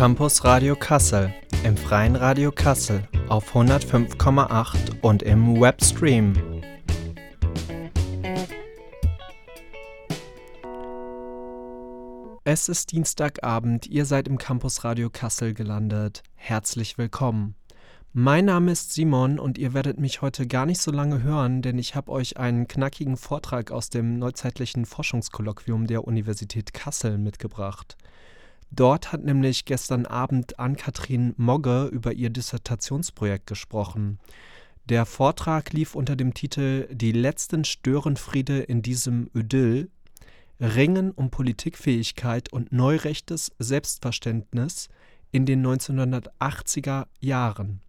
Campus Radio Kassel, im Freien Radio Kassel auf 105,8 und im Webstream. Es ist Dienstagabend, ihr seid im Campus Radio Kassel gelandet. Herzlich willkommen. Mein Name ist Simon und ihr werdet mich heute gar nicht so lange hören, denn ich habe euch einen knackigen Vortrag aus dem neuzeitlichen Forschungskolloquium der Universität Kassel mitgebracht. Dort hat nämlich gestern Abend Ann-Kathrin Mogge über ihr Dissertationsprojekt gesprochen. Der Vortrag lief unter dem Titel Die letzten Störenfriede in diesem Idyll Ringen um Politikfähigkeit und neurechtes Selbstverständnis in den 1980er Jahren.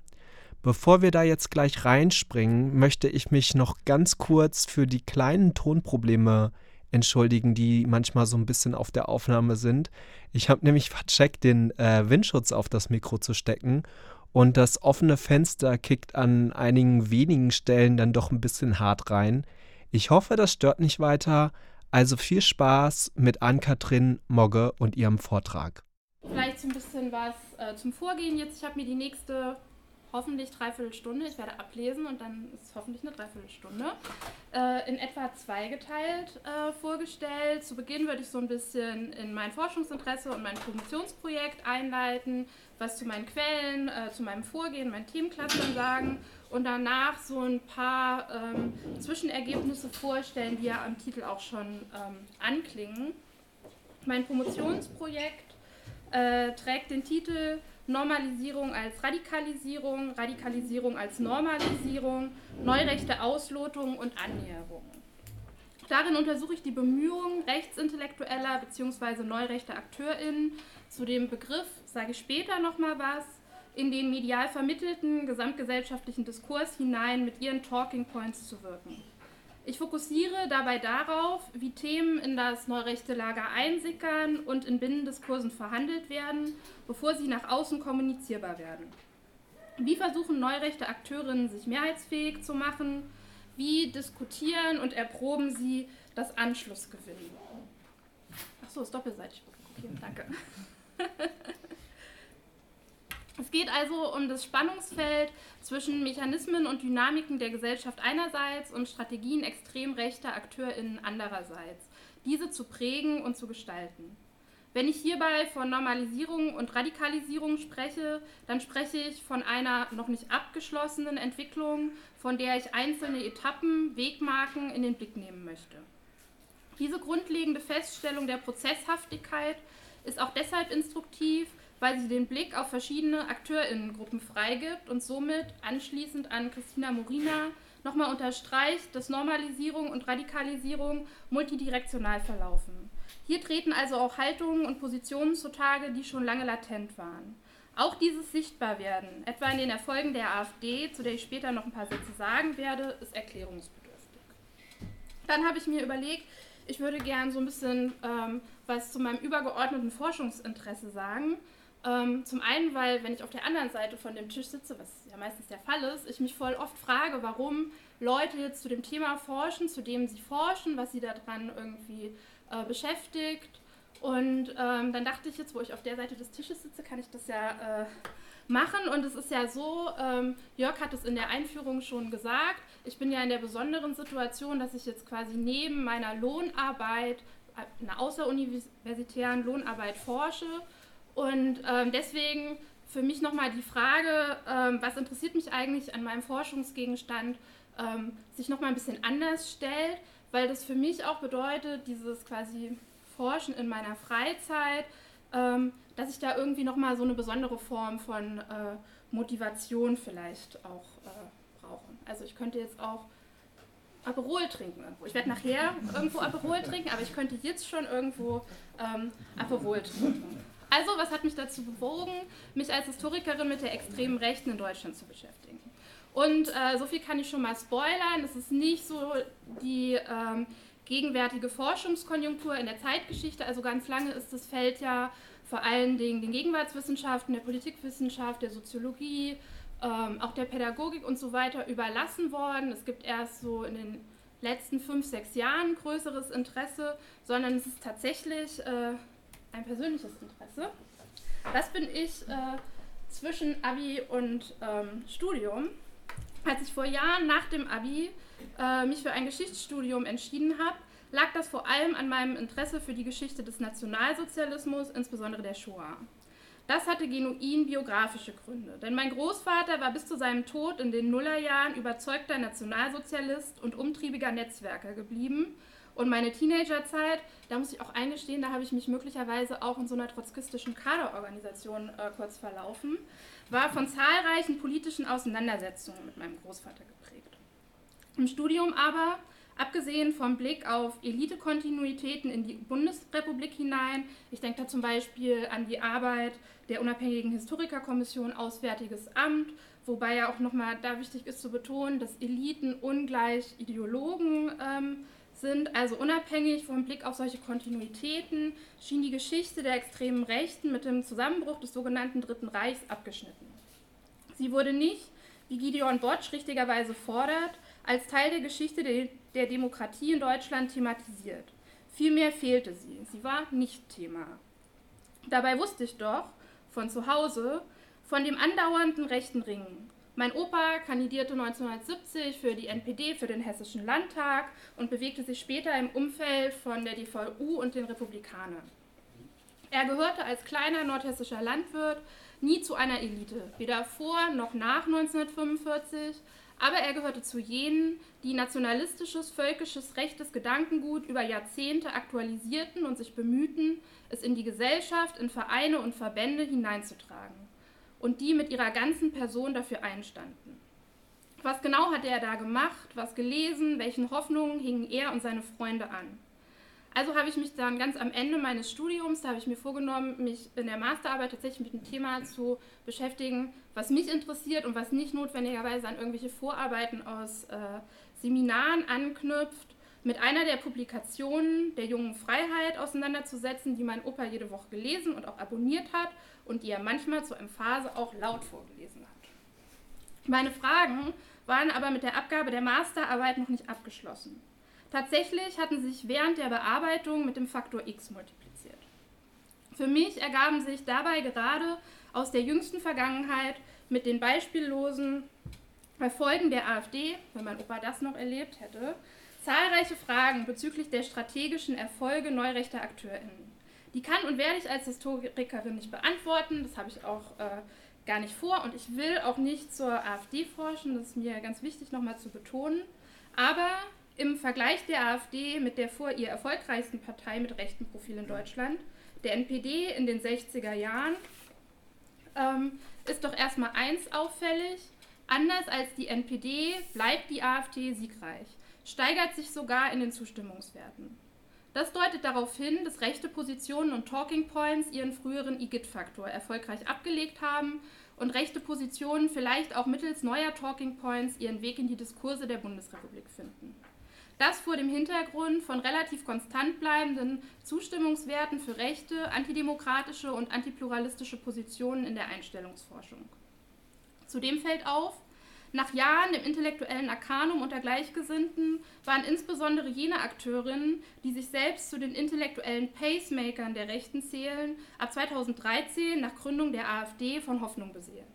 Bevor wir da jetzt gleich reinspringen, möchte ich mich noch ganz kurz für die kleinen Tonprobleme entschuldigen, die manchmal so ein bisschen auf der Aufnahme sind. Ich habe nämlich vercheckt, den äh, Windschutz auf das Mikro zu stecken und das offene Fenster kickt an einigen wenigen Stellen dann doch ein bisschen hart rein. Ich hoffe, das stört nicht weiter. Also viel Spaß mit Ann-Kathrin Mogge und ihrem Vortrag. Vielleicht ein bisschen was äh, zum Vorgehen jetzt. Ich habe mir die nächste hoffentlich dreiviertel Stunde, ich werde ablesen und dann ist es hoffentlich eine Dreiviertelstunde, äh, in etwa zweigeteilt äh, vorgestellt. Zu Beginn würde ich so ein bisschen in mein Forschungsinteresse und mein Promotionsprojekt einleiten, was zu meinen Quellen, äh, zu meinem Vorgehen, meinen Themenclustern sagen und danach so ein paar ähm, Zwischenergebnisse vorstellen, die ja am Titel auch schon ähm, anklingen. Mein Promotionsprojekt äh, trägt den Titel Normalisierung als Radikalisierung, Radikalisierung als Normalisierung, neurechte Auslotung und Annäherung. Darin untersuche ich die Bemühungen rechtsintellektueller bzw. neurechter AkteurInnen zu dem Begriff, sage ich später nochmal was, in den medial vermittelten gesamtgesellschaftlichen Diskurs hinein mit ihren Talking Points zu wirken. Ich fokussiere dabei darauf, wie Themen in das neurechte Lager einsickern und in Binnendiskursen verhandelt werden, bevor sie nach außen kommunizierbar werden. Wie versuchen neurechte Akteurinnen, sich mehrheitsfähig zu machen? Wie diskutieren und erproben sie das Anschlussgewinnen? Achso, ist doppelseitig. Okay, danke. Es geht also um das Spannungsfeld zwischen Mechanismen und Dynamiken der Gesellschaft einerseits und Strategien extrem rechter AkteurInnen andererseits, diese zu prägen und zu gestalten. Wenn ich hierbei von Normalisierung und Radikalisierung spreche, dann spreche ich von einer noch nicht abgeschlossenen Entwicklung, von der ich einzelne Etappen, Wegmarken in den Blick nehmen möchte. Diese grundlegende Feststellung der Prozesshaftigkeit ist auch deshalb instruktiv, weil sie den Blick auf verschiedene AkteurInnengruppen freigibt und somit anschließend an Christina Morina nochmal unterstreicht, dass Normalisierung und Radikalisierung multidirektional verlaufen. Hier treten also auch Haltungen und Positionen zutage, die schon lange latent waren. Auch dieses Sichtbarwerden, etwa in den Erfolgen der AfD, zu der ich später noch ein paar Sätze sagen werde, ist erklärungsbedürftig. Dann habe ich mir überlegt, ich würde gern so ein bisschen ähm, was zu meinem übergeordneten Forschungsinteresse sagen. Ähm, zum einen, weil wenn ich auf der anderen Seite von dem Tisch sitze, was ja meistens der Fall ist, ich mich voll oft frage, warum Leute jetzt zu dem Thema forschen, zu dem sie forschen, was sie daran irgendwie äh, beschäftigt. Und ähm, dann dachte ich jetzt, wo ich auf der Seite des Tisches sitze, kann ich das ja äh, machen. Und es ist ja so, ähm, Jörg hat es in der Einführung schon gesagt, ich bin ja in der besonderen Situation, dass ich jetzt quasi neben meiner Lohnarbeit, äh, einer außeruniversitären Lohnarbeit forsche und ähm, deswegen für mich nochmal die Frage, ähm, was interessiert mich eigentlich an meinem Forschungsgegenstand, ähm, sich nochmal ein bisschen anders stellt, weil das für mich auch bedeutet, dieses quasi Forschen in meiner Freizeit, ähm, dass ich da irgendwie nochmal so eine besondere Form von äh, Motivation vielleicht auch äh, brauche. Also ich könnte jetzt auch Aperol trinken irgendwo. Ich werde nachher irgendwo Aperol trinken, aber ich könnte jetzt schon irgendwo ähm, Aperol trinken. Also, was hat mich dazu bewogen, mich als Historikerin mit der extremen Rechten in Deutschland zu beschäftigen? Und äh, so viel kann ich schon mal spoilern. Es ist nicht so die ähm, gegenwärtige Forschungskonjunktur in der Zeitgeschichte. Also ganz lange ist das Feld ja vor allen Dingen den Gegenwartswissenschaften, der Politikwissenschaft, der Soziologie, ähm, auch der Pädagogik und so weiter überlassen worden. Es gibt erst so in den letzten fünf, sechs Jahren größeres Interesse, sondern es ist tatsächlich äh, ein persönliches Interesse. Das bin ich äh, zwischen Abi und ähm, Studium. Als ich vor Jahren nach dem Abi äh, mich für ein Geschichtsstudium entschieden habe, lag das vor allem an meinem Interesse für die Geschichte des Nationalsozialismus, insbesondere der Shoah. Das hatte genuin biografische Gründe, denn mein Großvater war bis zu seinem Tod in den Nullerjahren überzeugter Nationalsozialist und umtriebiger Netzwerker geblieben. Und meine Teenagerzeit, da muss ich auch eingestehen, da habe ich mich möglicherweise auch in so einer trotzkistischen Kaderorganisation äh, kurz verlaufen, war von zahlreichen politischen Auseinandersetzungen mit meinem Großvater geprägt. Im Studium aber Abgesehen vom Blick auf Elitekontinuitäten in die Bundesrepublik hinein, ich denke da zum Beispiel an die Arbeit der unabhängigen Historikerkommission Auswärtiges Amt, wobei ja auch nochmal da wichtig ist zu betonen, dass Eliten ungleich Ideologen ähm, sind. Also unabhängig vom Blick auf solche Kontinuitäten schien die Geschichte der extremen Rechten mit dem Zusammenbruch des sogenannten Dritten Reichs abgeschnitten. Sie wurde nicht, wie Gideon Botsch richtigerweise fordert, als Teil der Geschichte der, Demokratie in Deutschland thematisiert. Vielmehr fehlte sie. Sie war nicht Thema. Dabei wusste ich doch von zu Hause von dem andauernden rechten Ringen. Mein Opa kandidierte 1970 für die NPD, für den Hessischen Landtag und bewegte sich später im Umfeld von der DVU und den Republikanern. Er gehörte als kleiner nordhessischer Landwirt nie zu einer Elite, weder vor noch nach 1945, aber er gehörte zu jenen, die nationalistisches, völkisches, rechtes Gedankengut über Jahrzehnte aktualisierten und sich bemühten, es in die Gesellschaft, in Vereine und Verbände hineinzutragen und die mit ihrer ganzen Person dafür einstanden. Was genau hatte er da gemacht, was gelesen, welchen Hoffnungen hingen er und seine Freunde an? Also habe ich mich dann ganz am Ende meines Studiums, da habe ich mir vorgenommen, mich in der Masterarbeit tatsächlich mit dem Thema zu beschäftigen, was mich interessiert und was nicht notwendigerweise an irgendwelche Vorarbeiten aus äh, Seminaren anknüpft, mit einer der Publikationen der jungen Freiheit auseinanderzusetzen, die mein Opa jede Woche gelesen und auch abonniert hat und die er manchmal zur Emphase auch laut vorgelesen hat. Meine Fragen waren aber mit der Abgabe der Masterarbeit noch nicht abgeschlossen. Tatsächlich hatten sich während der Bearbeitung mit dem Faktor x multipliziert. Für mich ergaben sich dabei gerade aus der jüngsten Vergangenheit mit den beispiellosen Erfolgen der AfD, wenn mein Opa das noch erlebt hätte, zahlreiche Fragen bezüglich der strategischen Erfolge neurechter AkteurInnen. Die kann und werde ich als Historikerin nicht beantworten, das habe ich auch äh, gar nicht vor und ich will auch nicht zur AfD forschen, das ist mir ganz wichtig nochmal zu betonen. Aber im Vergleich der AfD mit der vor ihr erfolgreichsten Partei mit rechten Profil in Deutschland, der NPD in den 60er Jahren, ähm, ist doch erstmal eins auffällig. Anders als die NPD bleibt die AfD siegreich, steigert sich sogar in den Zustimmungswerten. Das deutet darauf hin, dass rechte Positionen und Talking Points ihren früheren IGIT-Faktor erfolgreich abgelegt haben und rechte Positionen vielleicht auch mittels neuer Talking Points ihren Weg in die Diskurse der Bundesrepublik finden. Das vor dem Hintergrund von relativ konstant bleibenden Zustimmungswerten für rechte, antidemokratische und antipluralistische Positionen in der Einstellungsforschung. Zudem fällt auf, nach Jahren im intellektuellen Arkanum unter Gleichgesinnten waren insbesondere jene Akteurinnen, die sich selbst zu den intellektuellen Pacemakern der Rechten zählen, ab 2013 nach Gründung der AfD von Hoffnung beseelt.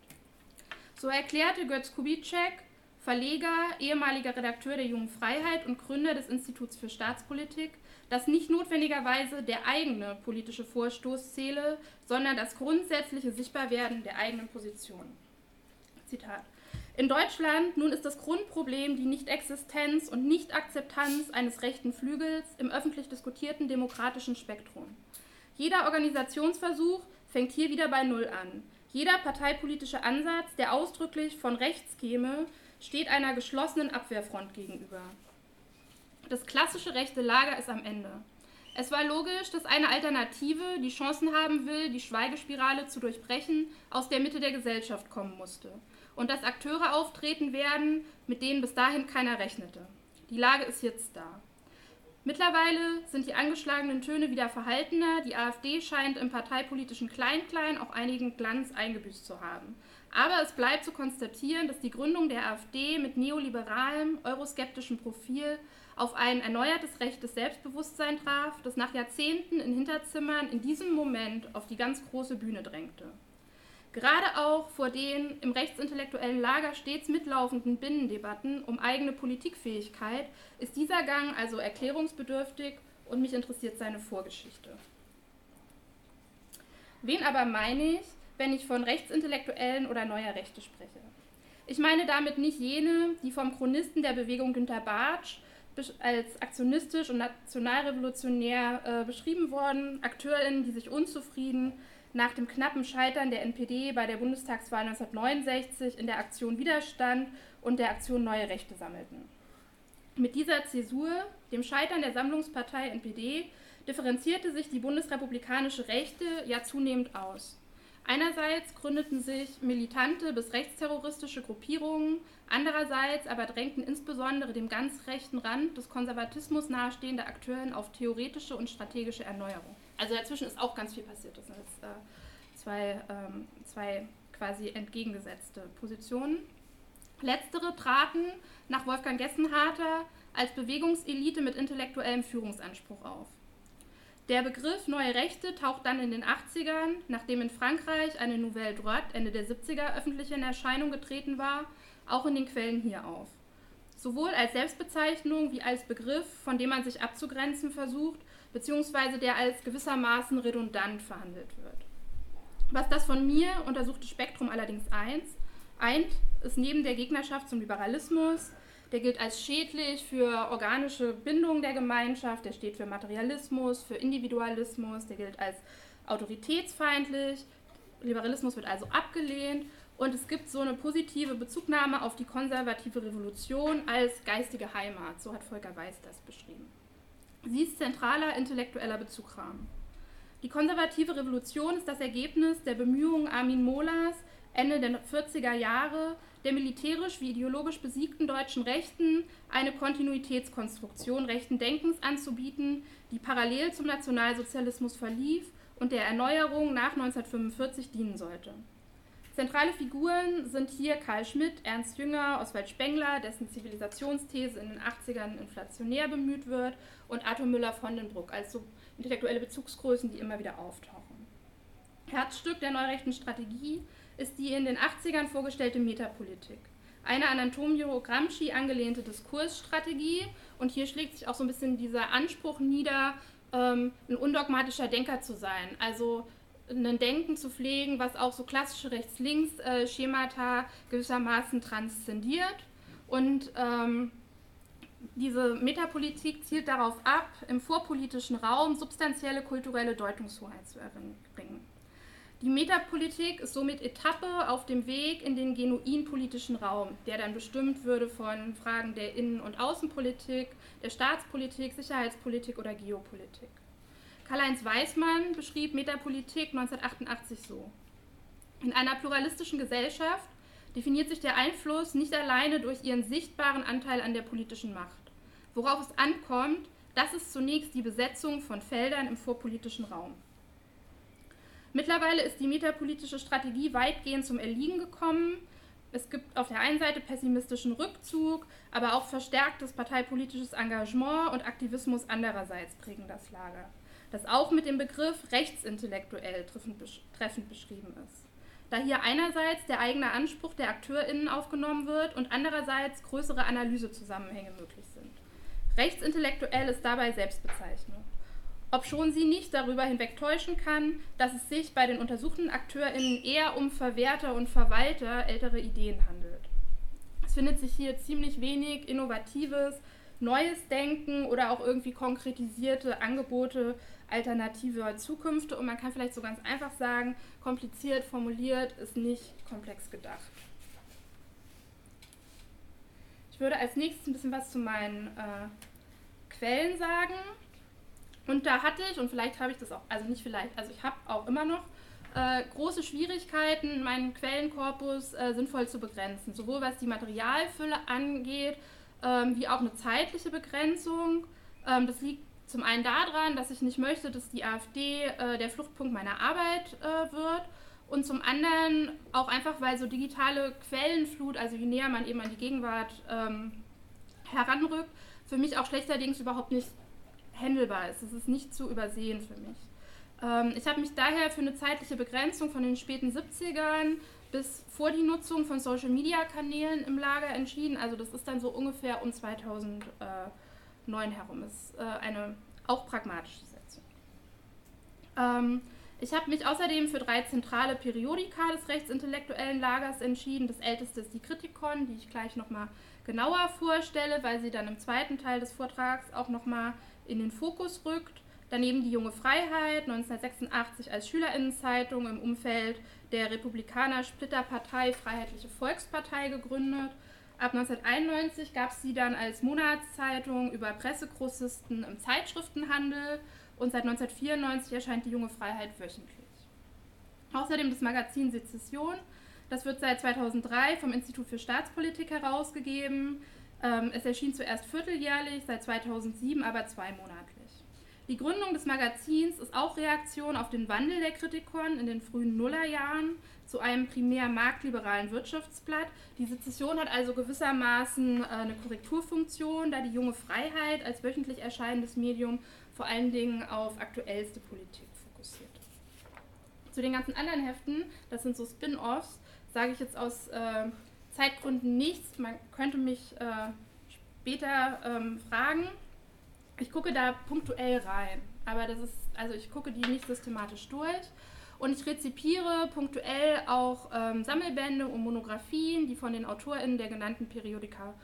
So erklärte Götz Kubitschek, Verleger, ehemaliger Redakteur der Jungen Freiheit und Gründer des Instituts für Staatspolitik, dass nicht notwendigerweise der eigene politische Vorstoß zähle, sondern das grundsätzliche Sichtbarwerden der eigenen Position. Zitat. In Deutschland nun ist das Grundproblem die Nichtexistenz und Nichtakzeptanz eines rechten Flügels im öffentlich diskutierten demokratischen Spektrum. Jeder Organisationsversuch fängt hier wieder bei Null an. Jeder parteipolitische Ansatz, der ausdrücklich von rechts käme, steht einer geschlossenen Abwehrfront gegenüber. Das klassische rechte Lager ist am Ende. Es war logisch, dass eine Alternative, die Chancen haben will, die Schweigespirale zu durchbrechen, aus der Mitte der Gesellschaft kommen musste und dass Akteure auftreten werden, mit denen bis dahin keiner rechnete. Die Lage ist jetzt da. Mittlerweile sind die angeschlagenen Töne wieder verhaltener. Die AfD scheint im parteipolitischen Klein-Klein auch einigen Glanz eingebüßt zu haben. Aber es bleibt zu konstatieren, dass die Gründung der AfD mit neoliberalem, euroskeptischem Profil auf ein erneuertes rechtes Selbstbewusstsein traf, das nach Jahrzehnten in Hinterzimmern in diesem Moment auf die ganz große Bühne drängte. Gerade auch vor den im rechtsintellektuellen Lager stets mitlaufenden Binnendebatten um eigene Politikfähigkeit ist dieser Gang also erklärungsbedürftig und mich interessiert seine Vorgeschichte. Wen aber meine ich, wenn ich von Rechtsintellektuellen oder neuer Rechte spreche? Ich meine damit nicht jene, die vom Chronisten der Bewegung Günter Bartsch als aktionistisch und nationalrevolutionär äh, beschrieben worden, AkteurInnen, die sich unzufrieden nach dem knappen Scheitern der NPD bei der Bundestagswahl 1969 in der Aktion Widerstand und der Aktion Neue Rechte sammelten. Mit dieser Zäsur, dem Scheitern der Sammlungspartei NPD, differenzierte sich die bundesrepublikanische Rechte ja zunehmend aus. Einerseits gründeten sich militante bis rechtsterroristische Gruppierungen, andererseits aber drängten insbesondere dem ganz rechten Rand des Konservatismus nahestehende Akteuren auf theoretische und strategische Erneuerung. Also dazwischen ist auch ganz viel passiert. Das sind jetzt äh, zwei, ähm, zwei quasi entgegengesetzte Positionen. Letztere traten nach Wolfgang Gessenharter als Bewegungselite mit intellektuellem Führungsanspruch auf. Der Begriff neue Rechte taucht dann in den 80ern, nachdem in Frankreich eine Nouvelle Droite Ende der 70er öffentlich in Erscheinung getreten war, auch in den Quellen hier auf. Sowohl als Selbstbezeichnung wie als Begriff, von dem man sich abzugrenzen versucht, beziehungsweise der als gewissermaßen redundant verhandelt wird. Was das von mir untersuchte Spektrum allerdings eins, eint, ist neben der Gegnerschaft zum Liberalismus, der gilt als schädlich für organische Bindung der Gemeinschaft, der steht für Materialismus, für Individualismus, der gilt als autoritätsfeindlich. Liberalismus wird also abgelehnt und es gibt so eine positive Bezugnahme auf die konservative Revolution als geistige Heimat. So hat Volker Weiß das beschrieben. Sie ist zentraler intellektueller Bezugrahmen. Die konservative Revolution ist das Ergebnis der Bemühungen Armin Mohlers Ende der 40er Jahre, der militärisch wie ideologisch besiegten deutschen Rechten eine Kontinuitätskonstruktion rechten Denkens anzubieten, die parallel zum Nationalsozialismus verlief und der Erneuerung nach 1945 dienen sollte. Zentrale Figuren sind hier Karl Schmidt, Ernst Jünger, Oswald Spengler, dessen Zivilisationsthese in den 80ern inflationär bemüht wird, und Arthur Müller von den Bruck, also intellektuelle Bezugsgrößen, die immer wieder auftauchen. Herzstück der neurechten Strategie ist die in den 80ern vorgestellte Metapolitik. Eine an Antonio Gramsci angelehnte Diskursstrategie und hier schlägt sich auch so ein bisschen dieser Anspruch nieder, ähm, ein undogmatischer Denker zu sein. Also ein Denken zu pflegen, was auch so klassische Rechts-Links-Schemata gewissermaßen transzendiert. Und ähm, diese Metapolitik zielt darauf ab, im vorpolitischen Raum substanzielle kulturelle Deutungshoheit zu erbringen. Die Metapolitik ist somit Etappe auf dem Weg in den genuin politischen Raum, der dann bestimmt würde von Fragen der Innen- und Außenpolitik, der Staatspolitik, Sicherheitspolitik oder Geopolitik. Karl-Heinz Weismann beschrieb Metapolitik 1988 so. In einer pluralistischen Gesellschaft definiert sich der Einfluss nicht alleine durch ihren sichtbaren Anteil an der politischen Macht. Worauf es ankommt, das ist zunächst die Besetzung von Feldern im vorpolitischen Raum. Mittlerweile ist die metapolitische Strategie weitgehend zum Erliegen gekommen. Es gibt auf der einen Seite pessimistischen Rückzug, aber auch verstärktes parteipolitisches Engagement und Aktivismus andererseits prägen das Lager, das auch mit dem Begriff rechtsintellektuell treffend beschrieben ist. Da hier einerseits der eigene Anspruch der AkteurInnen aufgenommen wird und andererseits größere Analysezusammenhänge möglich sind. Rechtsintellektuell ist dabei Selbstbezeichnung obschon sie nicht darüber hinwegtäuschen kann, dass es sich bei den untersuchten AkteurInnen eher um Verwerter und Verwalter älterer Ideen handelt. Es findet sich hier ziemlich wenig innovatives, neues Denken oder auch irgendwie konkretisierte Angebote alternativer Zukünfte und man kann vielleicht so ganz einfach sagen, kompliziert formuliert ist nicht komplex gedacht. Ich würde als nächstes ein bisschen was zu meinen äh, Quellen sagen. Und da hatte ich, und vielleicht habe ich das auch, also nicht vielleicht, also ich habe auch immer noch äh, große Schwierigkeiten, meinen Quellenkorpus äh, sinnvoll zu begrenzen. Sowohl was die Materialfülle angeht, ähm, wie auch eine zeitliche Begrenzung. Ähm, das liegt zum einen daran, dass ich nicht möchte, dass die AfD äh, der Fluchtpunkt meiner Arbeit äh, wird. Und zum anderen auch einfach, weil so digitale Quellenflut, also je näher man eben an die Gegenwart ähm, heranrückt, für mich auch schlechterdings überhaupt nicht handelbar ist. Es ist nicht zu übersehen für mich. Ähm, ich habe mich daher für eine zeitliche Begrenzung von den späten 70ern bis vor die Nutzung von Social-Media-Kanälen im Lager entschieden. Also das ist dann so ungefähr um 2009 herum. Das ist äh, eine auch pragmatische Setzung. Ähm, ich habe mich außerdem für drei zentrale Periodika des rechtsintellektuellen Lagers entschieden. Das älteste ist die Kritikon, die ich gleich nochmal genauer vorstelle, weil sie dann im zweiten Teil des Vortrags auch nochmal in den Fokus rückt. Daneben die Junge Freiheit, 1986 als Schülerinnenzeitung im Umfeld der Republikaner-Splitterpartei Freiheitliche Volkspartei gegründet. Ab 1991 gab es sie dann als Monatszeitung über Pressegrossisten im Zeitschriftenhandel und seit 1994 erscheint die Junge Freiheit wöchentlich. Außerdem das Magazin Sezession, das wird seit 2003 vom Institut für Staatspolitik herausgegeben. Ähm, es erschien zuerst vierteljährlich, seit 2007 aber zweimonatlich. Die Gründung des Magazins ist auch Reaktion auf den Wandel der Kritikon in den frühen Nullerjahren zu einem primär marktliberalen Wirtschaftsblatt. Die Sezession hat also gewissermaßen äh, eine Korrekturfunktion, da die junge Freiheit als wöchentlich erscheinendes Medium vor allen Dingen auf aktuellste Politik fokussiert. Zu den ganzen anderen Heften, das sind so Spin-offs, sage ich jetzt aus äh, Zeitgründen nichts. Man könnte mich äh, später ähm, fragen. Ich gucke da punktuell rein, aber das ist, also ich gucke die nicht systematisch durch. Und ich rezipiere punktuell auch ähm, Sammelbände und Monographien, die von den AutorInnen der genannten Periodika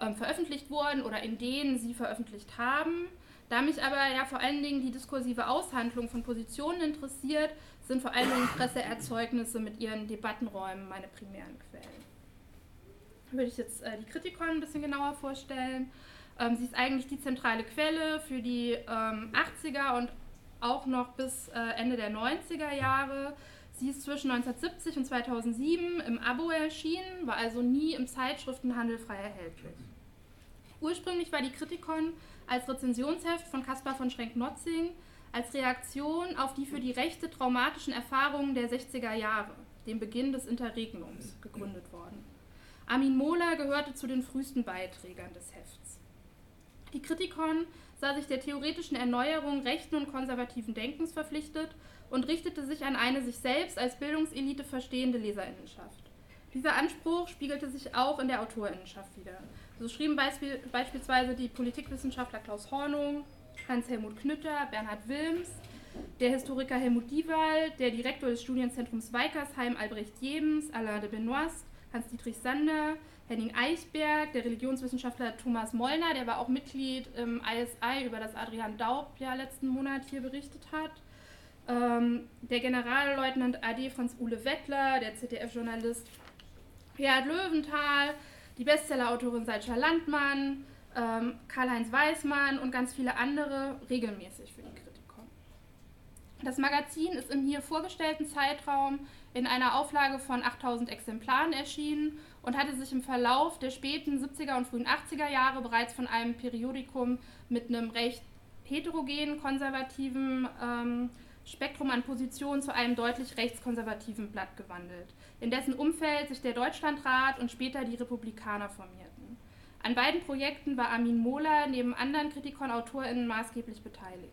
ähm, veröffentlicht wurden oder in denen sie veröffentlicht haben. Da mich aber ja vor allen Dingen die diskursive Aushandlung von Positionen interessiert, sind vor allen Dingen Presseerzeugnisse mit ihren Debattenräumen meine primären Quellen. Würde ich jetzt äh, die Kritikon ein bisschen genauer vorstellen. Ähm, sie ist eigentlich die zentrale Quelle für die ähm, 80er und auch noch bis äh, Ende der 90er Jahre. Sie ist zwischen 1970 und 2007 im Abo erschienen, war also nie im Zeitschriftenhandel frei erhältlich. Ursprünglich war die Kritikon als Rezensionsheft von Caspar von Schrenk-Notzing als Reaktion auf die für die Rechte traumatischen Erfahrungen der 60er Jahre, dem Beginn des Interregnums, gegründet worden. Armin Mohler gehörte zu den frühesten Beiträgern des Hefts. Die Kritikon sah sich der theoretischen Erneuerung rechten und konservativen Denkens verpflichtet und richtete sich an eine sich selbst als Bildungselite verstehende Leserinnenschaft. Dieser Anspruch spiegelte sich auch in der Autorinnenschaft wider. So schrieben beispiel, beispielsweise die Politikwissenschaftler Klaus Hornung, Hans-Helmut Knütter, Bernhard Wilms, der Historiker Helmut Diewald, der Direktor des Studienzentrums Weikersheim Albrecht Jebens, Alain de Benoist, Hans-Dietrich Sander, Henning Eichberg, der Religionswissenschaftler Thomas Mollner, der war auch Mitglied im ISI, über das Adrian Daub ja letzten Monat hier berichtet hat. Ähm, der Generalleutnant AD Franz-Ule Wettler, der ZDF-Journalist Gerhard Löwenthal, die Bestsellerautorin Salcha Landmann, ähm, Karl-Heinz Weismann und ganz viele andere regelmäßig für die Kritikon. Das Magazin ist im hier vorgestellten Zeitraum in einer Auflage von 8000 Exemplaren erschienen und hatte sich im Verlauf der späten 70er und frühen 80er Jahre bereits von einem Periodikum mit einem recht heterogenen, konservativen ähm, Spektrum an Positionen zu einem deutlich rechtskonservativen Blatt gewandelt, in dessen Umfeld sich der Deutschlandrat und später die Republikaner formierten. An beiden Projekten war Armin Mohler neben anderen Kritikon-AutorInnen maßgeblich beteiligt.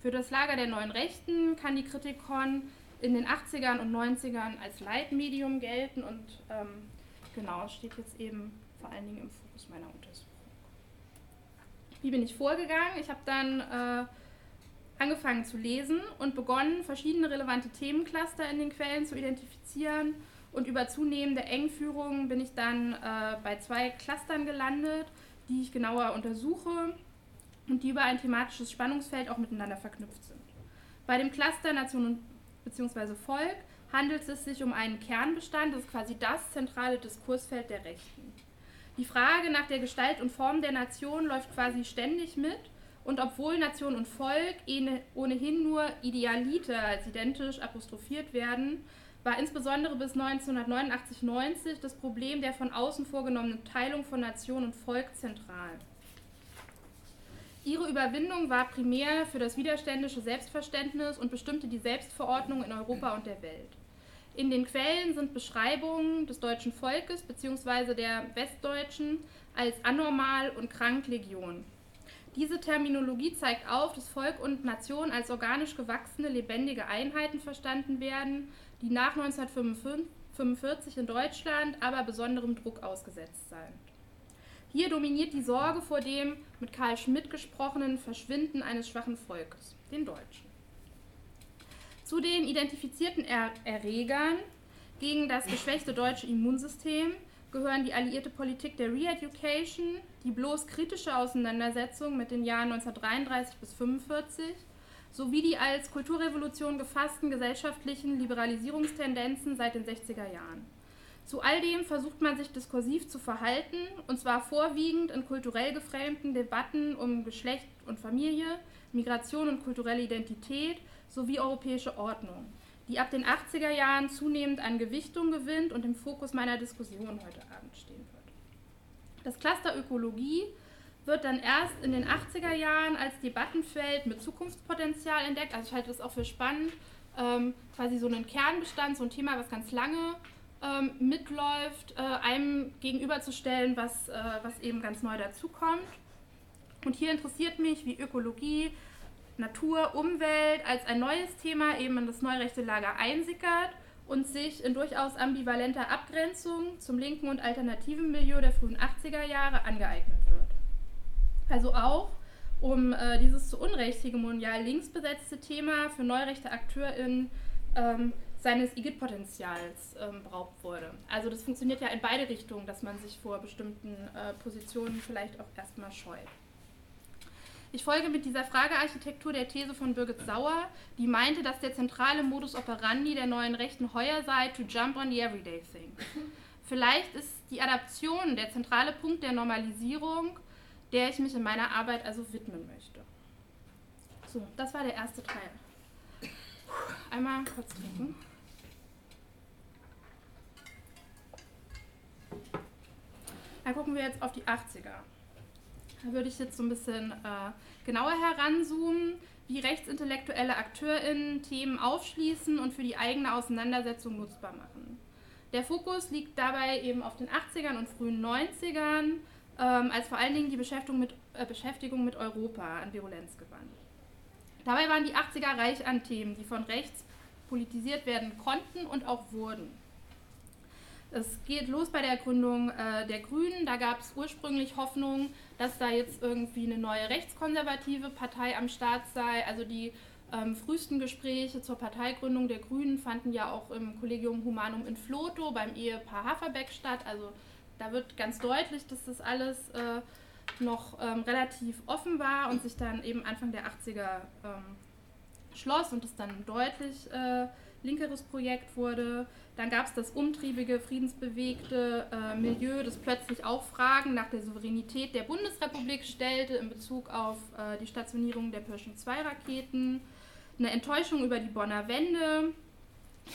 Für das Lager der neuen Rechten kann die Kritikon in den 80ern und 90ern als Leitmedium gelten und ähm, genau, steht jetzt eben vor allen Dingen im Fokus meiner Untersuchung. Wie bin ich vorgegangen? Ich habe dann äh, angefangen zu lesen und begonnen, verschiedene relevante Themencluster in den Quellen zu identifizieren. Und über zunehmende Engführungen bin ich dann äh, bei zwei Clustern gelandet, die ich genauer untersuche und die über ein thematisches Spannungsfeld auch miteinander verknüpft sind. Bei dem Cluster Nation bzw. Volk handelt es sich um einen Kernbestand, das ist quasi das zentrale Diskursfeld der Rechten. Die Frage nach der Gestalt und Form der Nation läuft quasi ständig mit und obwohl Nation und Volk ohnehin nur Idealite als identisch apostrophiert werden, war insbesondere bis 1989-90 das Problem der von außen vorgenommenen Teilung von Nation und Volk zentral. Ihre Überwindung war primär für das widerständische Selbstverständnis und bestimmte die Selbstverordnung in Europa und der Welt. In den Quellen sind Beschreibungen des deutschen Volkes bzw. der Westdeutschen als anormal und krank Legion. Diese Terminologie zeigt auf, dass Volk und Nation als organisch gewachsene, lebendige Einheiten verstanden werden, die nach 1945 in Deutschland aber besonderem Druck ausgesetzt seien. Hier dominiert die Sorge vor dem mit Karl Schmidt gesprochenen Verschwinden eines schwachen Volkes, den Deutschen. Zu den identifizierten er Erregern gegen das geschwächte deutsche Immunsystem gehören die alliierte Politik der Re-Education, die bloß kritische Auseinandersetzung mit den Jahren 1933 bis 1945 sowie die als Kulturrevolution gefassten gesellschaftlichen Liberalisierungstendenzen seit den 60er Jahren. Zu all dem versucht man sich diskursiv zu verhalten, und zwar vorwiegend in kulturell gefremden Debatten um Geschlecht und Familie, Migration und kulturelle Identität sowie europäische Ordnung, die ab den 80er Jahren zunehmend an Gewichtung gewinnt und im Fokus meiner Diskussion heute Abend stehen wird. Das Cluster Ökologie wird dann erst in den 80er Jahren als Debattenfeld mit Zukunftspotenzial entdeckt. Also ich halte das auch für spannend, ähm, quasi so einen Kernbestand, so ein Thema, was ganz lange ähm, mitläuft, äh, einem gegenüberzustellen, was, äh, was eben ganz neu dazukommt. Und hier interessiert mich, wie Ökologie, Natur, Umwelt als ein neues Thema eben in das neurechte Lager einsickert und sich in durchaus ambivalenter Abgrenzung zum linken und alternativen Milieu der frühen 80er Jahre angeeignet wird. Also auch, um äh, dieses zu Unrecht hegemonial links besetzte Thema für neurechte AkteurInnen ähm, seines Igitt-Potenzials ähm, beraubt wurde. Also das funktioniert ja in beide Richtungen, dass man sich vor bestimmten äh, Positionen vielleicht auch erstmal scheut. Ich folge mit dieser Fragearchitektur der These von Birgit Sauer, die meinte, dass der zentrale Modus operandi der neuen Rechten heuer sei, to jump on the everyday thing. Vielleicht ist die Adaption der zentrale Punkt der Normalisierung, der ich mich in meiner Arbeit also widmen möchte. So, das war der erste Teil. Einmal kurz trinken. Dann gucken wir jetzt auf die 80er. Da würde ich jetzt so ein bisschen äh, genauer heranzoomen, wie rechtsintellektuelle AkteurInnen Themen aufschließen und für die eigene Auseinandersetzung nutzbar machen. Der Fokus liegt dabei eben auf den 80ern und frühen 90ern, ähm, als vor allen Dingen die Beschäftigung mit, äh, Beschäftigung mit Europa an Virulenz gewann. Dabei waren die 80er reich an Themen, die von rechts politisiert werden konnten und auch wurden. Es geht los bei der Gründung äh, der Grünen. Da gab es ursprünglich Hoffnung, dass da jetzt irgendwie eine neue rechtskonservative Partei am Start sei. Also die ähm, frühesten Gespräche zur Parteigründung der Grünen fanden ja auch im Collegium Humanum in Floto beim Ehepaar Haferbeck statt. Also da wird ganz deutlich, dass das alles äh, noch ähm, relativ offen war und sich dann eben Anfang der 80er ähm, schloss und es dann deutlich äh, linkeres Projekt wurde. Dann gab es das umtriebige, friedensbewegte äh, Milieu, das plötzlich auch Fragen nach der Souveränität der Bundesrepublik stellte in Bezug auf äh, die Stationierung der Pershing-2-Raketen. Eine Enttäuschung über die Bonner Wende,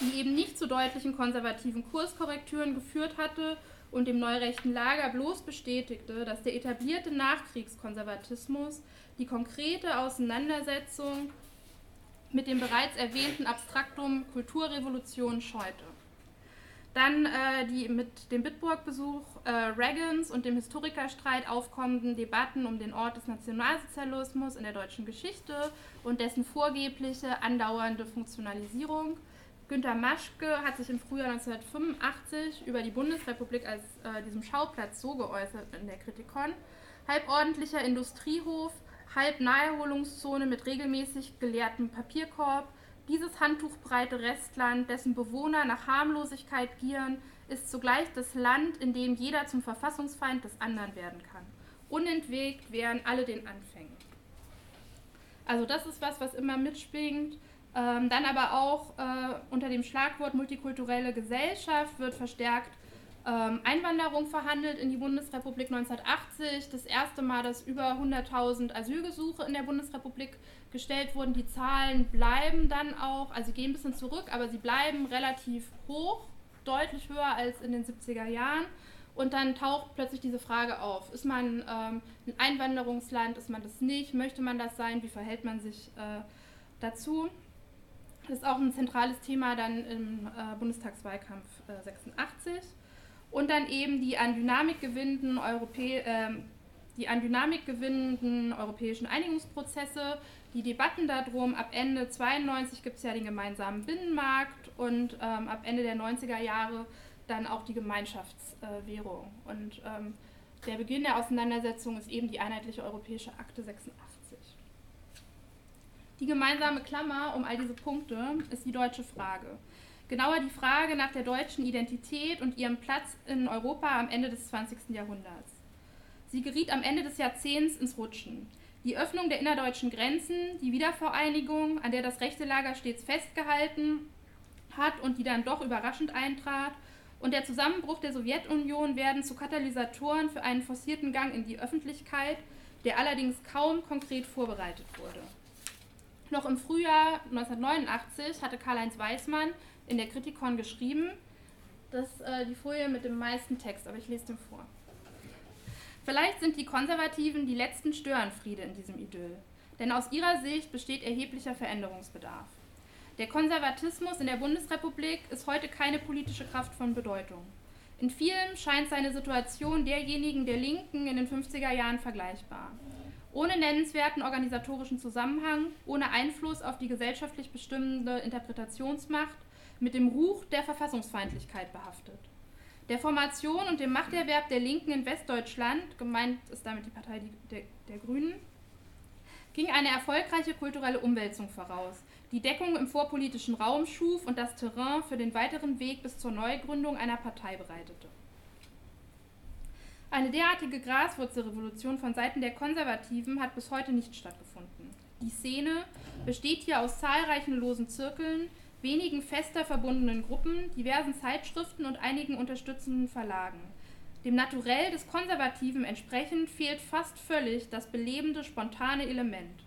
die eben nicht zu deutlichen konservativen Kurskorrekturen geführt hatte und dem neurechten Lager bloß bestätigte, dass der etablierte Nachkriegskonservatismus die konkrete Auseinandersetzung mit dem bereits erwähnten Abstraktum Kulturrevolution scheute. Dann äh, die mit dem Bitburg-Besuch äh, Reagans und dem Historikerstreit aufkommenden Debatten um den Ort des Nationalsozialismus in der deutschen Geschichte und dessen vorgebliche andauernde Funktionalisierung. Günter Maschke hat sich im Frühjahr 1985 über die Bundesrepublik als äh, diesem Schauplatz so geäußert in der Kritikon. Halbordentlicher Industriehof, halb Naherholungszone mit regelmäßig geleertem Papierkorb, dieses handtuchbreite Restland, dessen Bewohner nach Harmlosigkeit gieren, ist zugleich das Land, in dem jeder zum Verfassungsfeind des anderen werden kann. Unentwegt wären alle den Anfängen. Also das ist was, was immer mitschwingt. Ähm, dann aber auch äh, unter dem Schlagwort multikulturelle Gesellschaft wird verstärkt ähm, Einwanderung verhandelt in die Bundesrepublik 1980. Das erste Mal, dass über 100.000 Asylgesuche in der Bundesrepublik gestellt wurden. Die Zahlen bleiben dann auch, also gehen ein bisschen zurück, aber sie bleiben relativ hoch, deutlich höher als in den 70er Jahren. Und dann taucht plötzlich diese Frage auf, ist man ähm, ein Einwanderungsland, ist man das nicht, möchte man das sein, wie verhält man sich äh, dazu? Das ist auch ein zentrales Thema dann im äh, Bundestagswahlkampf äh, 86. Und dann eben die an Dynamik gewinnenden, Europä äh, die an Dynamik gewinnenden europäischen Einigungsprozesse, die Debatten darum, ab Ende 92 gibt es ja den gemeinsamen Binnenmarkt und ähm, ab Ende der 90er Jahre dann auch die Gemeinschaftswährung. und ähm, der Beginn der Auseinandersetzung ist eben die einheitliche europäische Akte 86. Die gemeinsame Klammer um all diese Punkte ist die deutsche Frage. Genauer die Frage nach der deutschen Identität und ihrem Platz in Europa am Ende des 20. Jahrhunderts. Sie geriet am Ende des Jahrzehnts ins Rutschen. Die Öffnung der innerdeutschen Grenzen, die Wiedervereinigung, an der das rechte Lager stets festgehalten hat und die dann doch überraschend eintrat, und der Zusammenbruch der Sowjetunion werden zu Katalysatoren für einen forcierten Gang in die Öffentlichkeit, der allerdings kaum konkret vorbereitet wurde. Noch im Frühjahr 1989 hatte Karl-Heinz Weismann in der Kritikon geschrieben, das äh, die Folie mit dem meisten Text, aber ich lese den vor. Vielleicht sind die Konservativen die letzten Störenfriede in diesem Idyll, denn aus ihrer Sicht besteht erheblicher Veränderungsbedarf. Der Konservatismus in der Bundesrepublik ist heute keine politische Kraft von Bedeutung. In vielem scheint seine Situation derjenigen der Linken in den 50er Jahren vergleichbar. Ohne nennenswerten organisatorischen Zusammenhang, ohne Einfluss auf die gesellschaftlich bestimmende Interpretationsmacht, mit dem Ruch der Verfassungsfeindlichkeit behaftet. Der Formation und dem Machterwerb der Linken in Westdeutschland, gemeint ist damit die Partei der, der Grünen, ging eine erfolgreiche kulturelle Umwälzung voraus, die Deckung im vorpolitischen Raum schuf und das Terrain für den weiteren Weg bis zur Neugründung einer Partei bereitete. Eine derartige Graswurzelrevolution von Seiten der Konservativen hat bis heute nicht stattgefunden. Die Szene besteht hier aus zahlreichen losen Zirkeln, wenigen fester verbundenen Gruppen, diversen Zeitschriften und einigen unterstützenden Verlagen. Dem Naturell des Konservativen entsprechend fehlt fast völlig das belebende, spontane Element.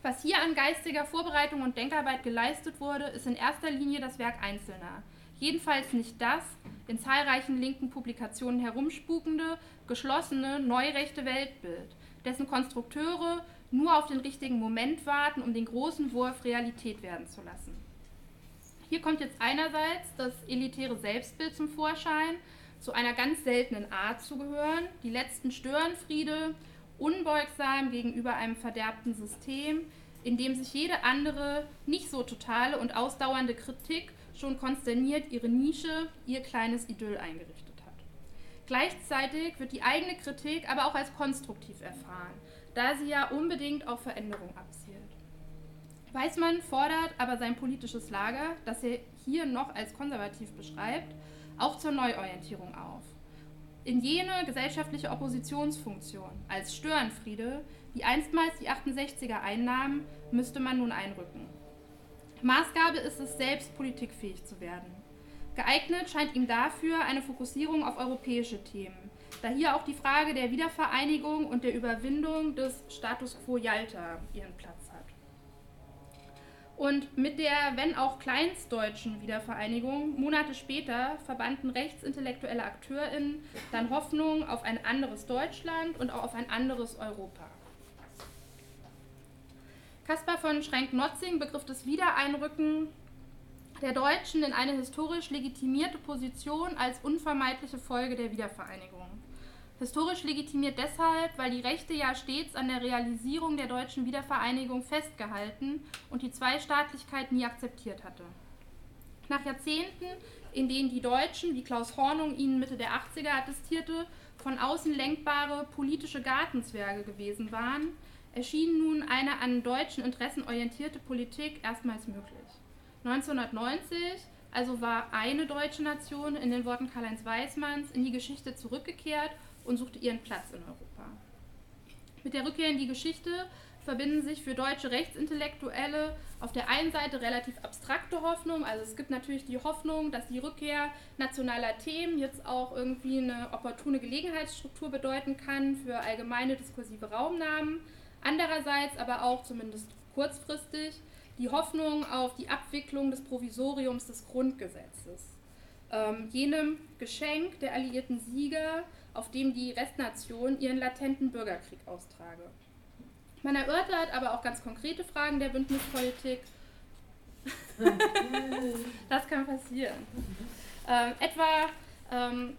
Was hier an geistiger Vorbereitung und Denkarbeit geleistet wurde, ist in erster Linie das Werk Einzelner. Jedenfalls nicht das in zahlreichen linken Publikationen herumspukende, geschlossene, neurechte Weltbild, dessen Konstrukteure nur auf den richtigen Moment warten, um den großen Wurf Realität werden zu lassen. Hier kommt jetzt einerseits das elitäre Selbstbild zum Vorschein, zu einer ganz seltenen Art zu gehören, die letzten Störenfriede unbeugsam gegenüber einem verderbten System, in dem sich jede andere, nicht so totale und ausdauernde Kritik schon konsterniert ihre Nische, ihr kleines Idyll eingerichtet hat. Gleichzeitig wird die eigene Kritik aber auch als konstruktiv erfahren, da sie ja unbedingt auf Veränderung abzielt. Weismann fordert aber sein politisches Lager, das er hier noch als konservativ beschreibt, auch zur Neuorientierung auf in jene gesellschaftliche Oppositionsfunktion als Störenfriede, die einstmals die 68er einnahmen, müsste man nun einrücken. Maßgabe ist es, selbst politikfähig zu werden. Geeignet scheint ihm dafür eine Fokussierung auf europäische Themen, da hier auch die Frage der Wiedervereinigung und der Überwindung des Status quo Yalta ihren Platz hat. Und mit der, wenn auch kleinstdeutschen Wiedervereinigung, Monate später verbanden rechtsintellektuelle AkteurInnen dann Hoffnung auf ein anderes Deutschland und auch auf ein anderes Europa. Caspar von Schrenk-Notzing begriff das Wiedereinrücken der Deutschen in eine historisch legitimierte Position als unvermeidliche Folge der Wiedervereinigung. Historisch legitimiert deshalb, weil die Rechte ja stets an der Realisierung der deutschen Wiedervereinigung festgehalten und die Zweistaatlichkeit nie akzeptiert hatte. Nach Jahrzehnten, in denen die Deutschen, wie Klaus Hornung ihnen Mitte der 80er attestierte, von außen lenkbare politische Gartenzwerge gewesen waren, erschien nun eine an deutschen Interessen orientierte Politik erstmals möglich. 1990 also war eine deutsche Nation in den Worten Karl-Heinz Weismanns in die Geschichte zurückgekehrt und suchte ihren Platz in Europa. Mit der Rückkehr in die Geschichte verbinden sich für deutsche Rechtsintellektuelle auf der einen Seite relativ abstrakte Hoffnungen. Also es gibt natürlich die Hoffnung, dass die Rückkehr nationaler Themen jetzt auch irgendwie eine opportune Gelegenheitsstruktur bedeuten kann für allgemeine diskursive Raumnahmen. Andererseits aber auch zumindest kurzfristig die Hoffnung auf die Abwicklung des Provisoriums des Grundgesetzes, ähm, jenem Geschenk der alliierten Sieger auf dem die Restnation ihren latenten Bürgerkrieg austrage. Man erörtert aber auch ganz konkrete Fragen der Bündnispolitik, das kann passieren. Ähm, etwa ähm,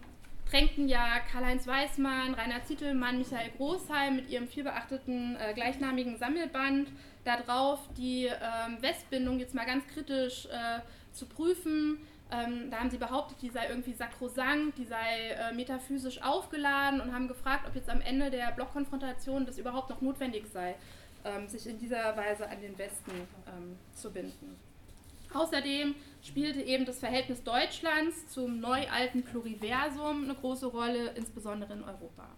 drängten ja Karl-Heinz Weißmann, Rainer Zietelmann, Michael Großheim mit ihrem vielbeachteten äh, gleichnamigen Sammelband darauf, die ähm, Westbindung jetzt mal ganz kritisch äh, zu prüfen. Ähm, da haben sie behauptet, die sei irgendwie sakrosankt, die sei äh, metaphysisch aufgeladen und haben gefragt, ob jetzt am Ende der Blockkonfrontation das überhaupt noch notwendig sei, ähm, sich in dieser Weise an den Westen ähm, zu binden. Außerdem spielte eben das Verhältnis Deutschlands zum neu-alten Pluriversum eine große Rolle, insbesondere in Europa.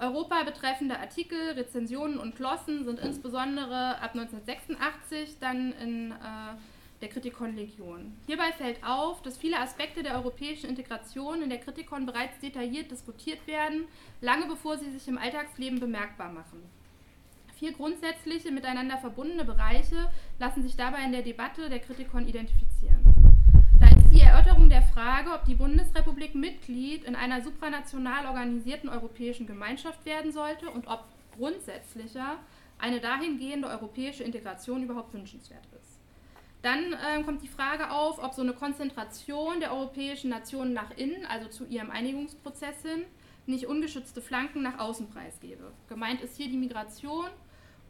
Europa betreffende Artikel, Rezensionen und Glossen sind insbesondere ab 1986 dann in äh, der Kritikon Legion. Hierbei fällt auf, dass viele Aspekte der europäischen Integration in der Kritikon bereits detailliert diskutiert werden, lange bevor sie sich im Alltagsleben bemerkbar machen. Vier grundsätzliche miteinander verbundene Bereiche lassen sich dabei in der Debatte der Kritikon identifizieren. Da ist die Erörterung der Frage, ob die Bundesrepublik Mitglied in einer supranational organisierten europäischen Gemeinschaft werden sollte und ob grundsätzlicher eine dahingehende europäische Integration überhaupt wünschenswert ist. Dann äh, kommt die Frage auf, ob so eine Konzentration der europäischen Nationen nach innen, also zu ihrem Einigungsprozess hin, nicht ungeschützte Flanken nach außen preisgebe. Gemeint ist hier die Migration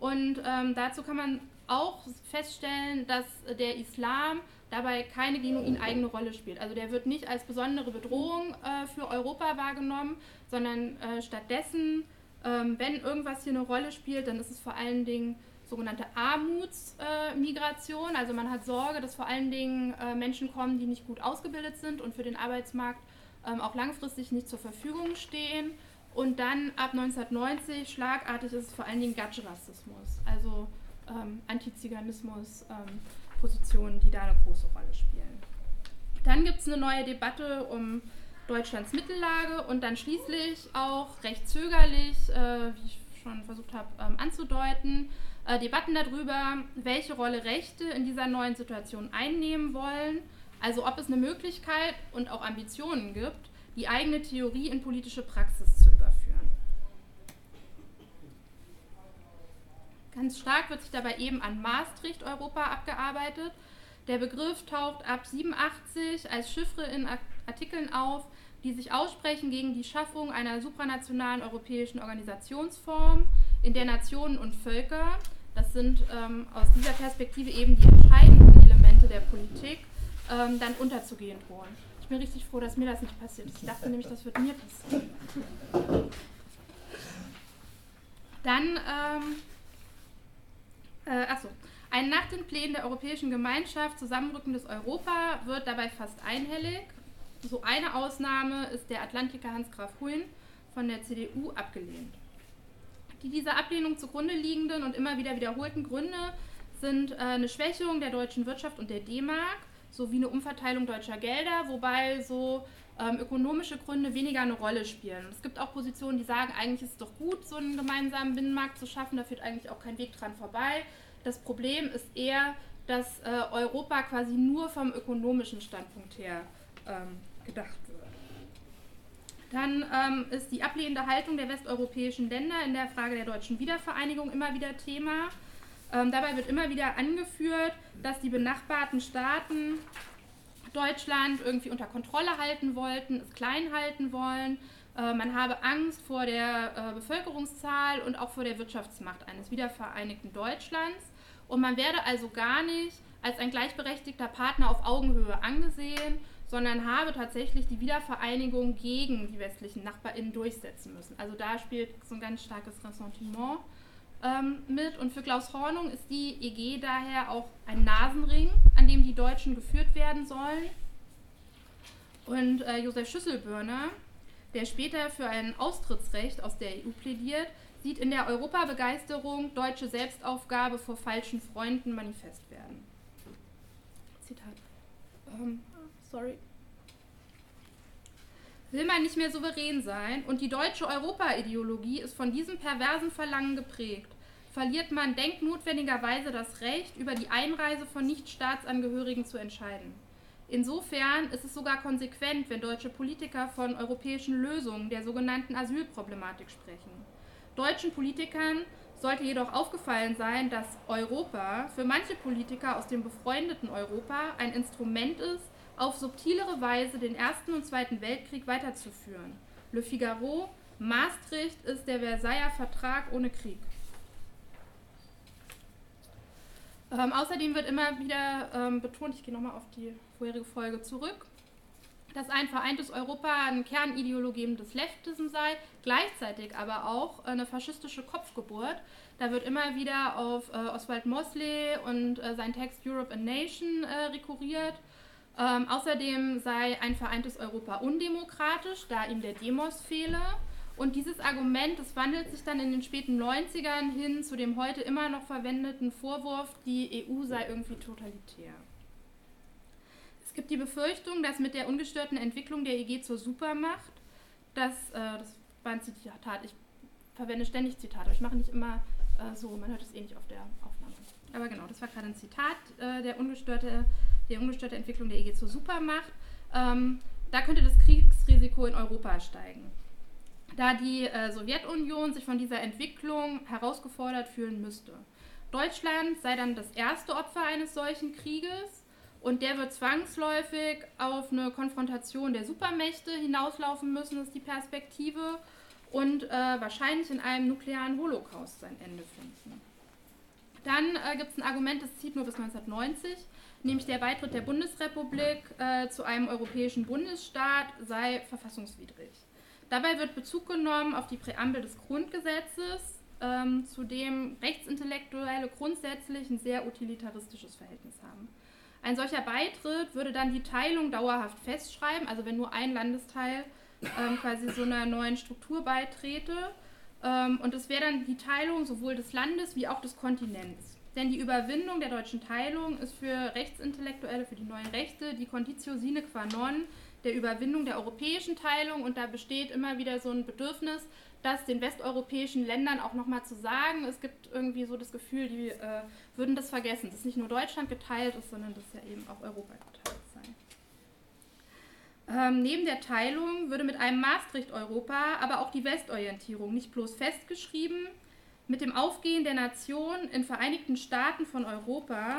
und ähm, dazu kann man auch feststellen, dass der Islam dabei keine genuin eigene Rolle spielt. Also der wird nicht als besondere Bedrohung äh, für Europa wahrgenommen, sondern äh, stattdessen, ähm, wenn irgendwas hier eine Rolle spielt, dann ist es vor allen Dingen sogenannte Armutsmigration. Also man hat Sorge, dass vor allen Dingen äh, Menschen kommen, die nicht gut ausgebildet sind und für den Arbeitsmarkt ähm, auch langfristig nicht zur Verfügung stehen. Und dann ab 1990 schlagartig ist es vor allen Dingen Gatsch-Rassismus, also ähm, Antiziganismus, ähm, die da eine große Rolle spielen. Dann gibt es eine neue Debatte um Deutschlands Mittellage und dann schließlich auch recht zögerlich, äh, wie ich schon versucht habe ähm, anzudeuten, äh, Debatten darüber, welche Rolle Rechte in dieser neuen Situation einnehmen wollen, also ob es eine Möglichkeit und auch Ambitionen gibt, die eigene Theorie in politische Praxis zu überführen. Ganz stark wird sich dabei eben an Maastricht Europa abgearbeitet. Der Begriff taucht ab 87 als Chiffre in Artikeln auf, die sich aussprechen gegen die Schaffung einer supranationalen europäischen Organisationsform, in der Nationen und Völker, das sind ähm, aus dieser Perspektive eben die entscheidenden Elemente der Politik, ähm, dann unterzugehen drohen. Ich bin richtig froh, dass mir das nicht passiert ist. Ich dachte nämlich, das wird mir passieren. Dann, ähm, äh, achso, ein nach den Plänen der Europäischen Gemeinschaft zusammenrückendes Europa wird dabei fast einhellig. So eine Ausnahme ist der Atlantiker Hans Graf Huyn von der CDU abgelehnt. Die dieser Ablehnung zugrunde liegenden und immer wieder wiederholten Gründe sind äh, eine Schwächung der deutschen Wirtschaft und der D-Mark sowie eine Umverteilung deutscher Gelder, wobei so ähm, ökonomische Gründe weniger eine Rolle spielen. Es gibt auch Positionen, die sagen, eigentlich ist es doch gut, so einen gemeinsamen Binnenmarkt zu schaffen, da führt eigentlich auch kein Weg dran vorbei. Das Problem ist eher, dass äh, Europa quasi nur vom ökonomischen Standpunkt her ähm, gedacht. Dann ähm, ist die ablehnende Haltung der westeuropäischen Länder in der Frage der deutschen Wiedervereinigung immer wieder Thema. Ähm, dabei wird immer wieder angeführt, dass die benachbarten Staaten Deutschland irgendwie unter Kontrolle halten wollten, es klein halten wollen. Äh, man habe Angst vor der äh, Bevölkerungszahl und auch vor der Wirtschaftsmacht eines wiedervereinigten Deutschlands. Und man werde also gar nicht als ein gleichberechtigter Partner auf Augenhöhe angesehen, sondern habe tatsächlich die Wiedervereinigung gegen die westlichen NachbarInnen durchsetzen müssen. Also da spielt so ein ganz starkes Ressentiment ähm, mit. Und für Klaus Hornung ist die EG daher auch ein Nasenring, an dem die Deutschen geführt werden sollen. Und äh, Josef Schüsselbürner, der später für ein Austrittsrecht aus der EU plädiert, sieht in der Europabegeisterung deutsche Selbstaufgabe vor falschen Freunden manifest werden. Zitat. Ähm, sorry. Will man nicht mehr souverän sein und die deutsche Europa-Ideologie ist von diesem perversen Verlangen geprägt, verliert man denknotwendigerweise das Recht, über die Einreise von Nichtstaatsangehörigen zu entscheiden. Insofern ist es sogar konsequent, wenn deutsche Politiker von europäischen Lösungen der sogenannten Asylproblematik sprechen. Deutschen Politikern sollte jedoch aufgefallen sein, dass Europa für manche Politiker aus dem befreundeten Europa ein Instrument ist, auf subtilere Weise den Ersten und Zweiten Weltkrieg weiterzuführen. Le Figaro, Maastricht ist der Versailler Vertrag ohne Krieg. Ähm, außerdem wird immer wieder ähm, betont, ich gehe nochmal auf die vorherige Folge zurück, dass ein vereintes Europa ein Kernideologie des Leftism sei, gleichzeitig aber auch eine faschistische Kopfgeburt. Da wird immer wieder auf äh, Oswald Mosley und äh, sein Text Europe a Nation äh, rekurriert. Ähm, außerdem sei ein vereintes Europa undemokratisch, da ihm der Demos fehle. Und dieses Argument, das wandelt sich dann in den späten 90ern hin zu dem heute immer noch verwendeten Vorwurf, die EU sei irgendwie totalitär. Es gibt die Befürchtung, dass mit der ungestörten Entwicklung der EG zur Supermacht, dass, äh, das war ein Zitat, ich verwende ständig Zitate, ich mache nicht immer äh, so, man hört es eh nicht auf der Aufnahme. Aber genau, das war gerade ein Zitat, äh, der, ungestörte, der ungestörte Entwicklung der EG zur Supermacht. Ähm, da könnte das Kriegsrisiko in Europa steigen. Da die äh, Sowjetunion sich von dieser Entwicklung herausgefordert fühlen müsste. Deutschland sei dann das erste Opfer eines solchen Krieges und der wird zwangsläufig auf eine Konfrontation der Supermächte hinauslaufen müssen, ist die Perspektive. Und äh, wahrscheinlich in einem nuklearen Holocaust sein Ende finden. Dann äh, gibt es ein Argument, das zieht nur bis 1990, nämlich der Beitritt der Bundesrepublik äh, zu einem europäischen Bundesstaat sei verfassungswidrig. Dabei wird Bezug genommen auf die Präambel des Grundgesetzes, ähm, zu dem Rechtsintellektuelle grundsätzlich ein sehr utilitaristisches Verhältnis haben. Ein solcher Beitritt würde dann die Teilung dauerhaft festschreiben, also wenn nur ein Landesteil ähm, quasi so einer neuen Struktur beitrete. Ähm, und es wäre dann die Teilung sowohl des Landes wie auch des Kontinents. Denn die Überwindung der deutschen Teilung ist für Rechtsintellektuelle, für die neuen Rechte, die Conditio sine qua non der Überwindung der europäischen Teilung. Und da besteht immer wieder so ein Bedürfnis, das den westeuropäischen Ländern auch nochmal zu sagen. Es gibt irgendwie so das Gefühl, die äh, würden das vergessen, dass nicht nur Deutschland geteilt ist, sondern dass ja eben auch Europa geteilt sei. Ähm, neben der Teilung würde mit einem Maastricht-Europa aber auch die Westorientierung nicht bloß festgeschrieben, mit dem Aufgehen der Nation in Vereinigten Staaten von Europa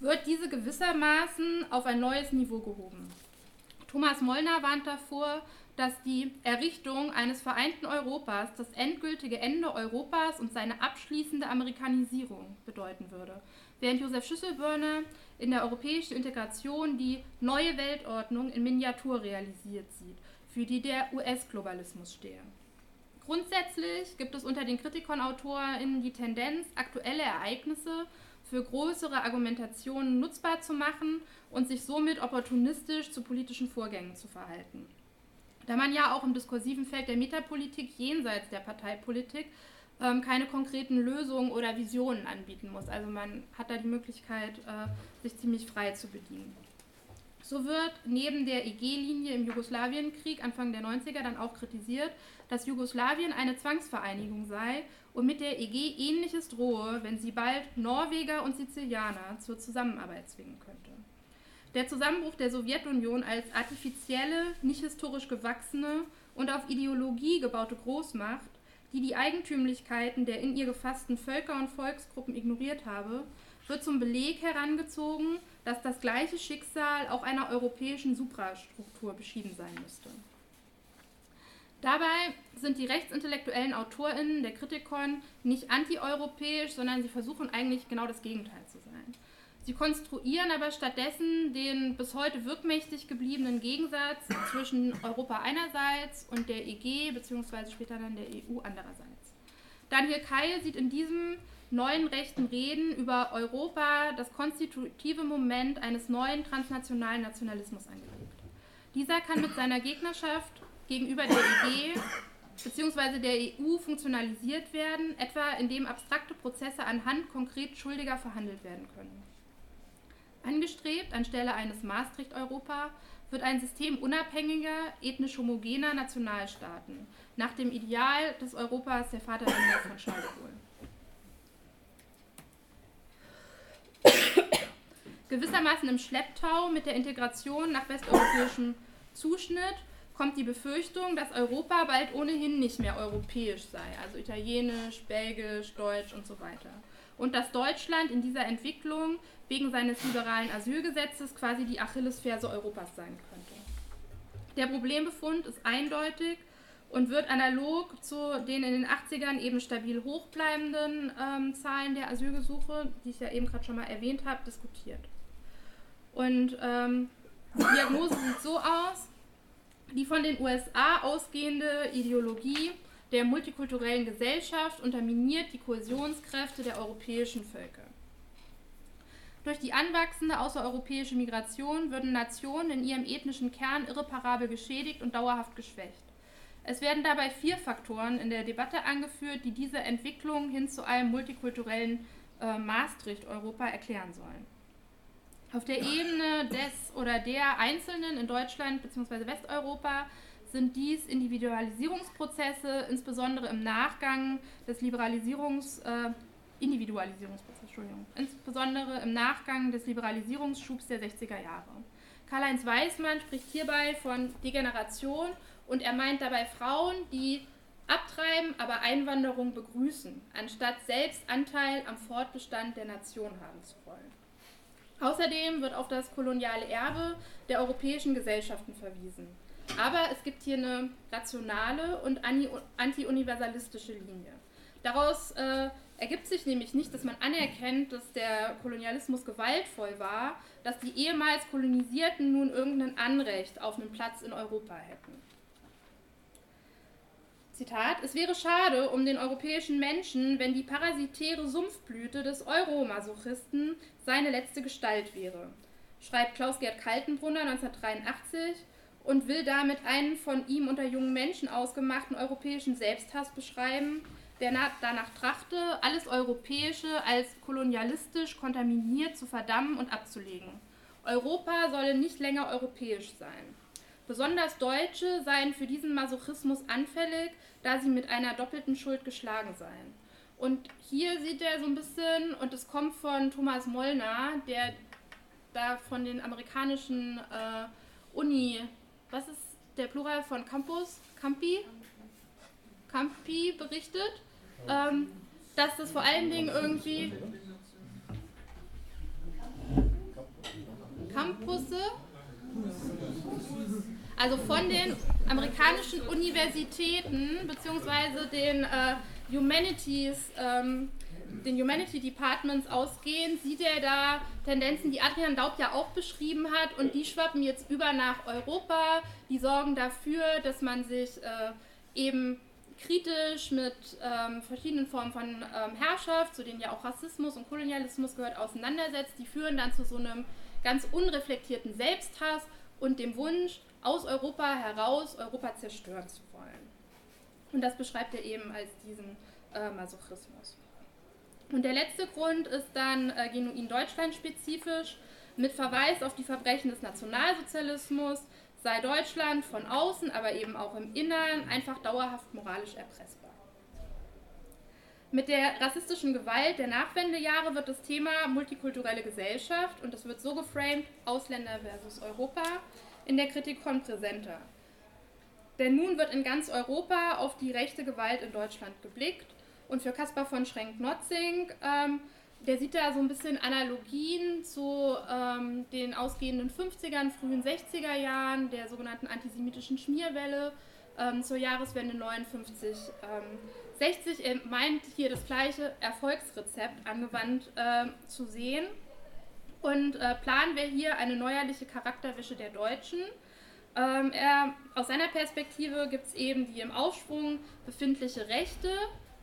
wird diese gewissermaßen auf ein neues Niveau gehoben. Thomas Mollner warnt davor, dass die Errichtung eines vereinten Europas das endgültige Ende Europas und seine abschließende Amerikanisierung bedeuten würde, während Josef Schüsselbörner in der europäischen Integration die neue Weltordnung in Miniatur realisiert sieht, für die der US-Globalismus stehe. Grundsätzlich gibt es unter den Kritikon-AutorInnen die Tendenz, aktuelle Ereignisse für größere Argumentationen nutzbar zu machen und sich somit opportunistisch zu politischen Vorgängen zu verhalten. Da man ja auch im diskursiven Feld der Metapolitik jenseits der Parteipolitik ähm, keine konkreten Lösungen oder Visionen anbieten muss. Also man hat da die Möglichkeit, äh, sich ziemlich frei zu bedienen. So wird neben der EG-Linie im Jugoslawienkrieg Anfang der 90er dann auch kritisiert, dass Jugoslawien eine Zwangsvereinigung sei und mit der EG ähnliches drohe, wenn sie bald Norweger und Sizilianer zur Zusammenarbeit zwingen könnte. Der Zusammenbruch der Sowjetunion als artifizielle, nicht historisch gewachsene und auf Ideologie gebaute Großmacht, die die Eigentümlichkeiten der in ihr gefassten Völker und Volksgruppen ignoriert habe, wird zum Beleg herangezogen, dass das gleiche Schicksal auch einer europäischen Suprastruktur beschieden sein müsste. Dabei sind die rechtsintellektuellen AutorInnen der Kritikon nicht antieuropäisch, sondern sie versuchen eigentlich genau das Gegenteil zu sein. Sie konstruieren aber stattdessen den bis heute wirkmächtig gebliebenen Gegensatz zwischen Europa einerseits und der EG bzw. später dann der EU andererseits. Daniel Keil sieht in diesem neuen rechten Reden über Europa das konstitutive Moment eines neuen transnationalen Nationalismus angelegt. Dieser kann mit seiner Gegnerschaft gegenüber der EG bzw. der EU funktionalisiert werden, etwa indem abstrakte Prozesse anhand konkret Schuldiger verhandelt werden können. Angestrebt anstelle eines Maastricht-Europa wird ein System unabhängiger, ethnisch homogener Nationalstaaten, nach dem Ideal des Europas der Vaterländer von Charles de Gaulle. Gewissermaßen im Schlepptau mit der Integration nach westeuropäischem Zuschnitt kommt die Befürchtung, dass Europa bald ohnehin nicht mehr europäisch sei, also italienisch, belgisch, deutsch und so weiter. Und dass Deutschland in dieser Entwicklung wegen seines liberalen Asylgesetzes quasi die Achillesferse Europas sein könnte. Der Problembefund ist eindeutig und wird analog zu den in den 80ern eben stabil hochbleibenden ähm, Zahlen der Asylgesuche, die ich ja eben gerade schon mal erwähnt habe, diskutiert. Und ähm, die Diagnose sieht so aus, die von den USA ausgehende Ideologie der multikulturellen Gesellschaft unterminiert die Kohäsionskräfte der europäischen Völker. Durch die anwachsende außereuropäische Migration würden Nationen in ihrem ethnischen Kern irreparabel geschädigt und dauerhaft geschwächt. Es werden dabei vier Faktoren in der Debatte angeführt, die diese Entwicklung hin zu einem multikulturellen äh, Maastricht-Europa erklären sollen. Auf der Ebene des oder der Einzelnen in Deutschland bzw. Westeuropa sind dies Individualisierungsprozesse, insbesondere im Nachgang des Liberalisierungs, äh, Individualisierungsprozess, Entschuldigung, insbesondere im Nachgang des Liberalisierungsschubs der 60er Jahre. Karl-Heinz Weismann spricht hierbei von Degeneration und er meint dabei Frauen, die abtreiben, aber Einwanderung begrüßen, anstatt selbst Anteil am Fortbestand der Nation haben zu wollen. Außerdem wird auf das koloniale Erbe der europäischen Gesellschaften verwiesen. Aber es gibt hier eine rationale und anti-universalistische Linie. Daraus äh, ergibt sich nämlich nicht, dass man anerkennt, dass der Kolonialismus gewaltvoll war, dass die ehemals Kolonisierten nun irgendein Anrecht auf einen Platz in Europa hätten. Zitat, es wäre schade um den europäischen Menschen, wenn die parasitäre Sumpfblüte des Euromasochisten seine letzte Gestalt wäre, schreibt Klaus-Gerd Kaltenbrunner 1983 und will damit einen von ihm unter jungen Menschen ausgemachten europäischen Selbsthass beschreiben, der danach trachte, alles Europäische als kolonialistisch kontaminiert zu verdammen und abzulegen. Europa solle nicht länger europäisch sein. Besonders Deutsche seien für diesen Masochismus anfällig, da sie mit einer doppelten Schuld geschlagen seien. Und hier sieht er so ein bisschen, und es kommt von Thomas Mollner, der da von den amerikanischen äh, Uni, was ist der Plural von Campus? Campi? Campi berichtet, ähm, dass das vor allen Dingen irgendwie also von den amerikanischen Universitäten beziehungsweise den äh, Humanities, ähm, den Humanity Departments ausgehend, sieht er da Tendenzen, die Adrian Daub ja auch beschrieben hat und die schwappen jetzt über nach Europa, die sorgen dafür, dass man sich äh, eben kritisch mit ähm, verschiedenen Formen von ähm, Herrschaft, zu denen ja auch Rassismus und Kolonialismus gehört, auseinandersetzt. Die führen dann zu so einem ganz unreflektierten Selbsthass und dem Wunsch, aus Europa heraus Europa zerstören zu wollen. Und das beschreibt er eben als diesen äh, Masochismus. Und der letzte Grund ist dann äh, genuin deutschlandspezifisch mit Verweis auf die Verbrechen des Nationalsozialismus, sei Deutschland von außen, aber eben auch im Innern einfach dauerhaft moralisch erpressbar. Mit der rassistischen Gewalt der Nachwendejahre wird das Thema multikulturelle Gesellschaft und es wird so geframed, Ausländer versus Europa, in der Kritik kommt präsenter. Denn nun wird in ganz Europa auf die rechte Gewalt in Deutschland geblickt und für Caspar von Schrenk-Notzing ähm, der sieht da so ein bisschen Analogien zu ähm, den ausgehenden 50ern, frühen 60er Jahren, der sogenannten antisemitischen Schmierwelle ähm, zur Jahreswende 59, ähm, 60. Er meint hier das gleiche Erfolgsrezept angewandt äh, zu sehen. Und äh, planen wir hier eine neuerliche Charakterwäsche der Deutschen. Ähm, er, aus seiner Perspektive gibt es eben die im Aufschwung befindliche Rechte,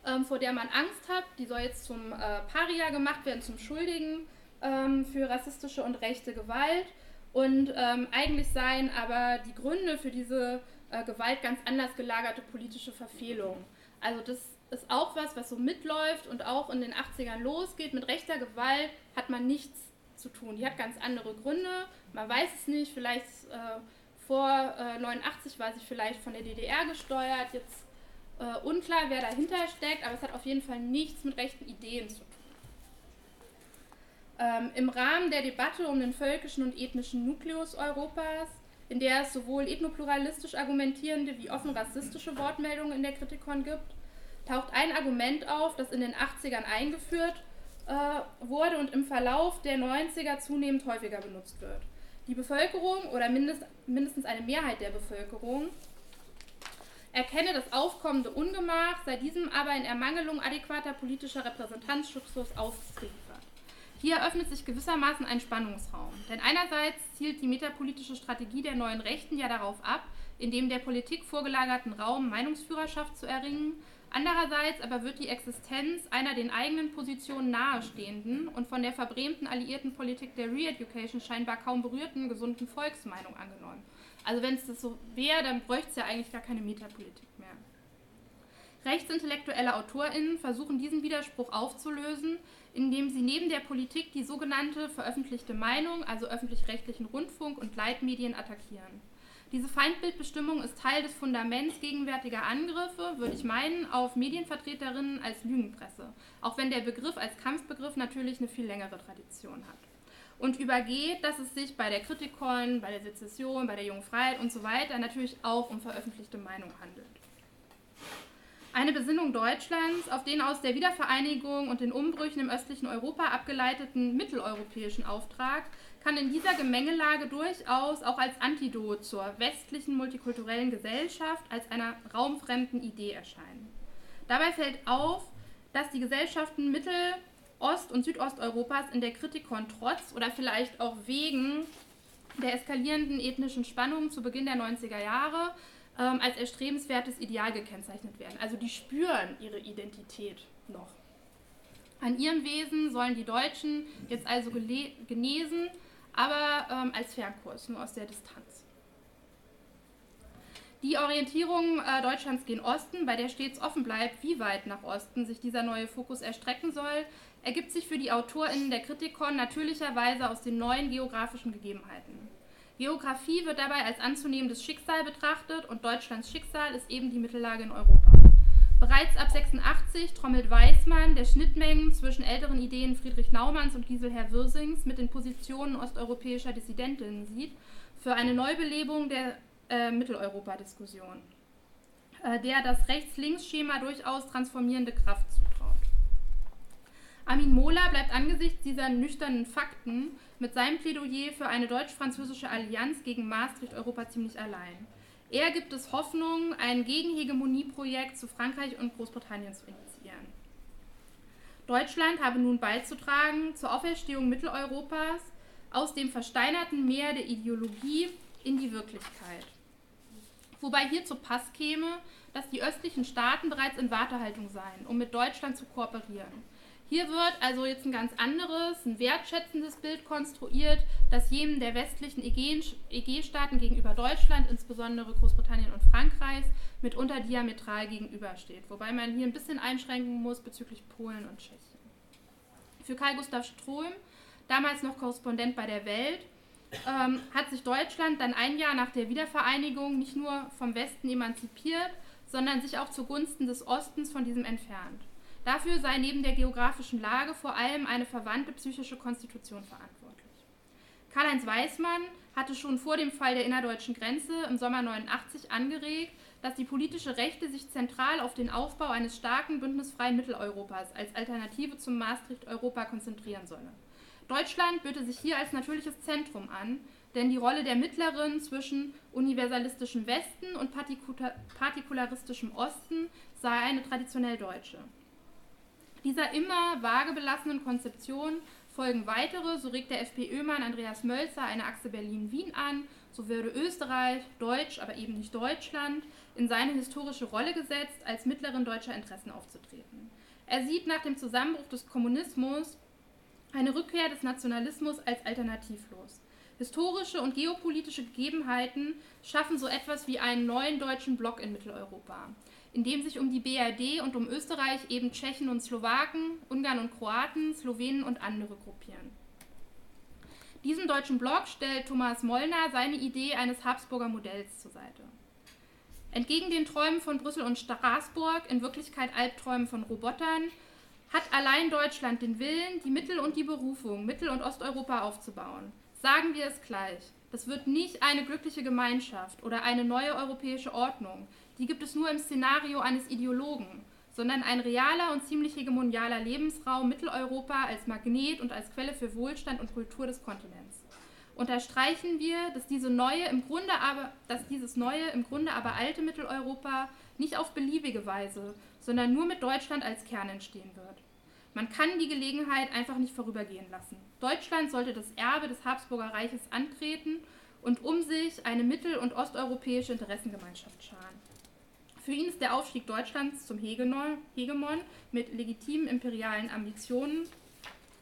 ähm, vor der man Angst hat. Die soll jetzt zum äh, Paria gemacht werden, zum Schuldigen ähm, für rassistische und rechte Gewalt. Und ähm, eigentlich seien aber die Gründe für diese äh, Gewalt ganz anders gelagerte politische Verfehlungen. Also das ist auch was, was so mitläuft und auch in den 80ern losgeht. Mit rechter Gewalt hat man nichts zu tun. Die hat ganz andere Gründe. Man weiß es nicht. Vielleicht äh, vor äh, 89 war sie vielleicht von der DDR gesteuert. Jetzt äh, unklar, wer dahinter steckt, aber es hat auf jeden Fall nichts mit rechten Ideen zu tun. Ähm, Im Rahmen der Debatte um den völkischen und ethnischen Nukleus Europas in der es sowohl ethnopluralistisch argumentierende wie offen rassistische Wortmeldungen in der Kritikon gibt, taucht ein Argument auf, das in den 80ern eingeführt äh, wurde und im Verlauf der 90er zunehmend häufiger benutzt wird. Die Bevölkerung oder mindest, mindestens eine Mehrheit der Bevölkerung erkenne das aufkommende Ungemach, sei diesem aber in Ermangelung adäquater politischer Repräsentanzschutzes ausgeliefert. Hier eröffnet sich gewissermaßen ein Spannungsraum. Denn einerseits zielt die metapolitische Strategie der neuen Rechten ja darauf ab, in dem der Politik vorgelagerten Raum Meinungsführerschaft zu erringen, Andererseits aber wird die Existenz einer den eigenen Positionen nahestehenden und von der verbrämten alliierten Politik der Re-Education scheinbar kaum berührten gesunden Volksmeinung angenommen. Also wenn es das so wäre, dann bräuchte es ja eigentlich gar keine Metapolitik mehr. Rechtsintellektuelle AutorInnen versuchen diesen Widerspruch aufzulösen, indem sie neben der Politik die sogenannte veröffentlichte Meinung, also öffentlich-rechtlichen Rundfunk und Leitmedien attackieren. Diese Feindbildbestimmung ist Teil des Fundaments gegenwärtiger Angriffe, würde ich meinen, auf Medienvertreterinnen als Lügenpresse, auch wenn der Begriff als Kampfbegriff natürlich eine viel längere Tradition hat. Und übergeht, dass es sich bei der Kritikon, bei der Sezession, bei der Jungen Freiheit und so weiter natürlich auch um veröffentlichte Meinung handelt. Eine Besinnung Deutschlands auf den aus der Wiedervereinigung und den Umbrüchen im östlichen Europa abgeleiteten mitteleuropäischen Auftrag kann in dieser Gemengelage durchaus auch als Antidot zur westlichen multikulturellen Gesellschaft als einer raumfremden Idee erscheinen. Dabei fällt auf, dass die Gesellschaften Mittel-, Ost- und Südosteuropas in der Kritikon trotz oder vielleicht auch wegen der eskalierenden ethnischen Spannungen zu Beginn der 90er Jahre ähm, als erstrebenswertes Ideal gekennzeichnet werden. Also die spüren ihre Identität noch. An ihrem Wesen sollen die Deutschen jetzt also genesen aber ähm, als Fernkurs, nur aus der Distanz. Die Orientierung äh, Deutschlands gen Osten, bei der stets offen bleibt, wie weit nach Osten sich dieser neue Fokus erstrecken soll, ergibt sich für die AutorInnen der Kritikon natürlicherweise aus den neuen geografischen Gegebenheiten. Geografie wird dabei als anzunehmendes Schicksal betrachtet und Deutschlands Schicksal ist eben die Mittellage in Europa. Bereits ab 86 trommelt Weismann, der Schnittmengen zwischen älteren Ideen Friedrich Naumanns und Giselher Wirsings mit den Positionen osteuropäischer Dissidentinnen sieht, für eine Neubelebung der äh, Mitteleuropa-Diskussion, äh, der das Rechts-Links-Schema durchaus transformierende Kraft zutraut. Armin Mohler bleibt angesichts dieser nüchternen Fakten mit seinem Plädoyer für eine deutsch-französische Allianz gegen Maastricht-Europa ziemlich allein. Er gibt es Hoffnung, ein Gegenhegemonieprojekt zu Frankreich und Großbritannien zu initiieren. Deutschland habe nun beizutragen zur Auferstehung Mitteleuropas aus dem versteinerten Meer der Ideologie in die Wirklichkeit. Wobei hier zu Pass käme, dass die östlichen Staaten bereits in Wartehaltung seien, um mit Deutschland zu kooperieren. Hier wird also jetzt ein ganz anderes, ein wertschätzendes Bild konstruiert, das jenem der westlichen EG-Staaten gegenüber Deutschland, insbesondere Großbritannien und Frankreichs, mitunter diametral gegenübersteht. Wobei man hier ein bisschen einschränken muss bezüglich Polen und Tschechien. Für Karl Gustav Ström, damals noch Korrespondent bei der Welt, ähm, hat sich Deutschland dann ein Jahr nach der Wiedervereinigung nicht nur vom Westen emanzipiert, sondern sich auch zugunsten des Ostens von diesem entfernt. Dafür sei neben der geografischen Lage vor allem eine verwandte psychische Konstitution verantwortlich. Karl-Heinz Weismann hatte schon vor dem Fall der innerdeutschen Grenze im Sommer 89 angeregt, dass die politische Rechte sich zentral auf den Aufbau eines starken bündnisfreien Mitteleuropas als Alternative zum Maastricht-Europa konzentrieren solle. Deutschland böte sich hier als natürliches Zentrum an, denn die Rolle der Mittlerin zwischen universalistischem Westen und partikularistischem Osten sei eine traditionell deutsche. Dieser immer vage belassenen Konzeption folgen weitere, so regt der FPÖ-Mann Andreas Mölzer eine Achse Berlin-Wien an, so würde Österreich, Deutsch, aber eben nicht Deutschland, in seine historische Rolle gesetzt, als Mittlerin deutscher Interessen aufzutreten. Er sieht nach dem Zusammenbruch des Kommunismus eine Rückkehr des Nationalismus als alternativlos. Historische und geopolitische Gegebenheiten schaffen so etwas wie einen neuen deutschen Block in Mitteleuropa in dem sich um die BRD und um Österreich eben Tschechen und Slowaken, Ungarn und Kroaten, Slowenen und andere gruppieren. Diesem deutschen Block stellt Thomas Mollner seine Idee eines Habsburger Modells zur Seite. Entgegen den Träumen von Brüssel und Straßburg, in Wirklichkeit Albträumen von Robotern, hat allein Deutschland den Willen, die Mittel und die Berufung, Mittel- und Osteuropa aufzubauen. Sagen wir es gleich. Das wird nicht eine glückliche Gemeinschaft oder eine neue europäische Ordnung. Die gibt es nur im Szenario eines Ideologen, sondern ein realer und ziemlich hegemonialer Lebensraum Mitteleuropa als Magnet und als Quelle für Wohlstand und Kultur des Kontinents. Unterstreichen wir, dass, diese neue im Grunde aber, dass dieses neue, im Grunde aber alte Mitteleuropa nicht auf beliebige Weise, sondern nur mit Deutschland als Kern entstehen wird. Man kann die Gelegenheit einfach nicht vorübergehen lassen. Deutschland sollte das Erbe des Habsburger Reiches antreten und um sich eine mittel- und osteuropäische Interessengemeinschaft scharen. Für ihn ist der Aufstieg Deutschlands zum Hegemon mit legitimen imperialen Ambitionen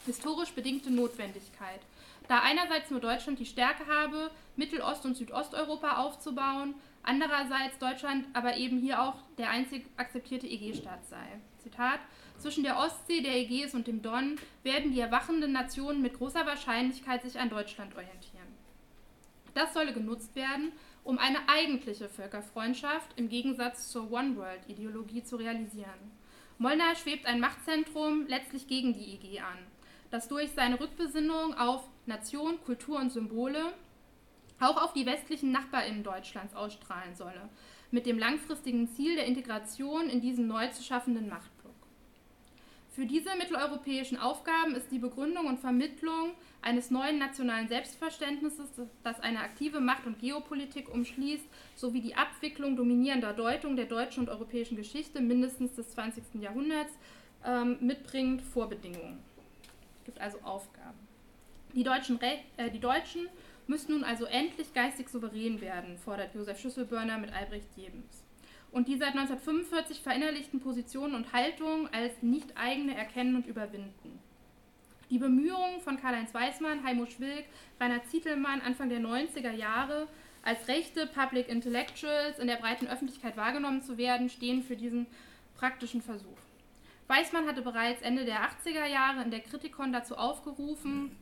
historisch bedingte Notwendigkeit, da einerseits nur Deutschland die Stärke habe, Mittelost- und Südosteuropa aufzubauen, andererseits Deutschland aber eben hier auch der einzig akzeptierte EG-Staat sei. Zitat zwischen der Ostsee, der Ägäis und dem Don werden die erwachenden Nationen mit großer Wahrscheinlichkeit sich an Deutschland orientieren. Das solle genutzt werden, um eine eigentliche Völkerfreundschaft im Gegensatz zur One-World-Ideologie zu realisieren. Molnar schwebt ein Machtzentrum letztlich gegen die EG an, das durch seine Rückbesinnung auf Nation, Kultur und Symbole auch auf die westlichen Nachbarinnen Deutschlands ausstrahlen solle, mit dem langfristigen Ziel der Integration in diesen neu zu schaffenden Macht. Für diese mitteleuropäischen Aufgaben ist die Begründung und Vermittlung eines neuen nationalen Selbstverständnisses, das eine aktive Macht- und Geopolitik umschließt, sowie die Abwicklung dominierender Deutung der deutschen und europäischen Geschichte mindestens des 20. Jahrhunderts ähm, mitbringt, Vorbedingungen. Es gibt also Aufgaben. Die Deutschen, äh, die Deutschen müssen nun also endlich geistig souverän werden, fordert Josef Schüsselbörner mit Albrecht Jebens und die seit 1945 verinnerlichten Positionen und Haltungen als nicht eigene erkennen und überwinden. Die Bemühungen von Karl-Heinz Weismann, Heimo Schwilk, Rainer Zietelmann Anfang der 90er Jahre, als rechte Public Intellectuals in der breiten Öffentlichkeit wahrgenommen zu werden, stehen für diesen praktischen Versuch. Weismann hatte bereits Ende der 80er Jahre in der Kritikon dazu aufgerufen,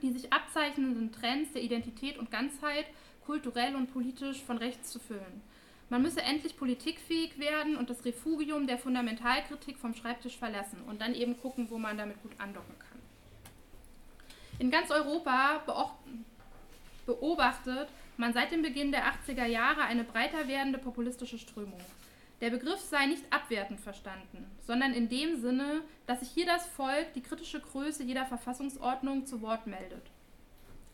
die sich abzeichnenden Trends der Identität und Ganzheit kulturell und politisch von rechts zu füllen. Man müsse endlich politikfähig werden und das Refugium der Fundamentalkritik vom Schreibtisch verlassen und dann eben gucken, wo man damit gut andocken kann. In ganz Europa beobachtet man seit dem Beginn der 80er Jahre eine breiter werdende populistische Strömung. Der Begriff sei nicht abwertend verstanden, sondern in dem Sinne, dass sich hier das Volk die kritische Größe jeder Verfassungsordnung zu Wort meldet,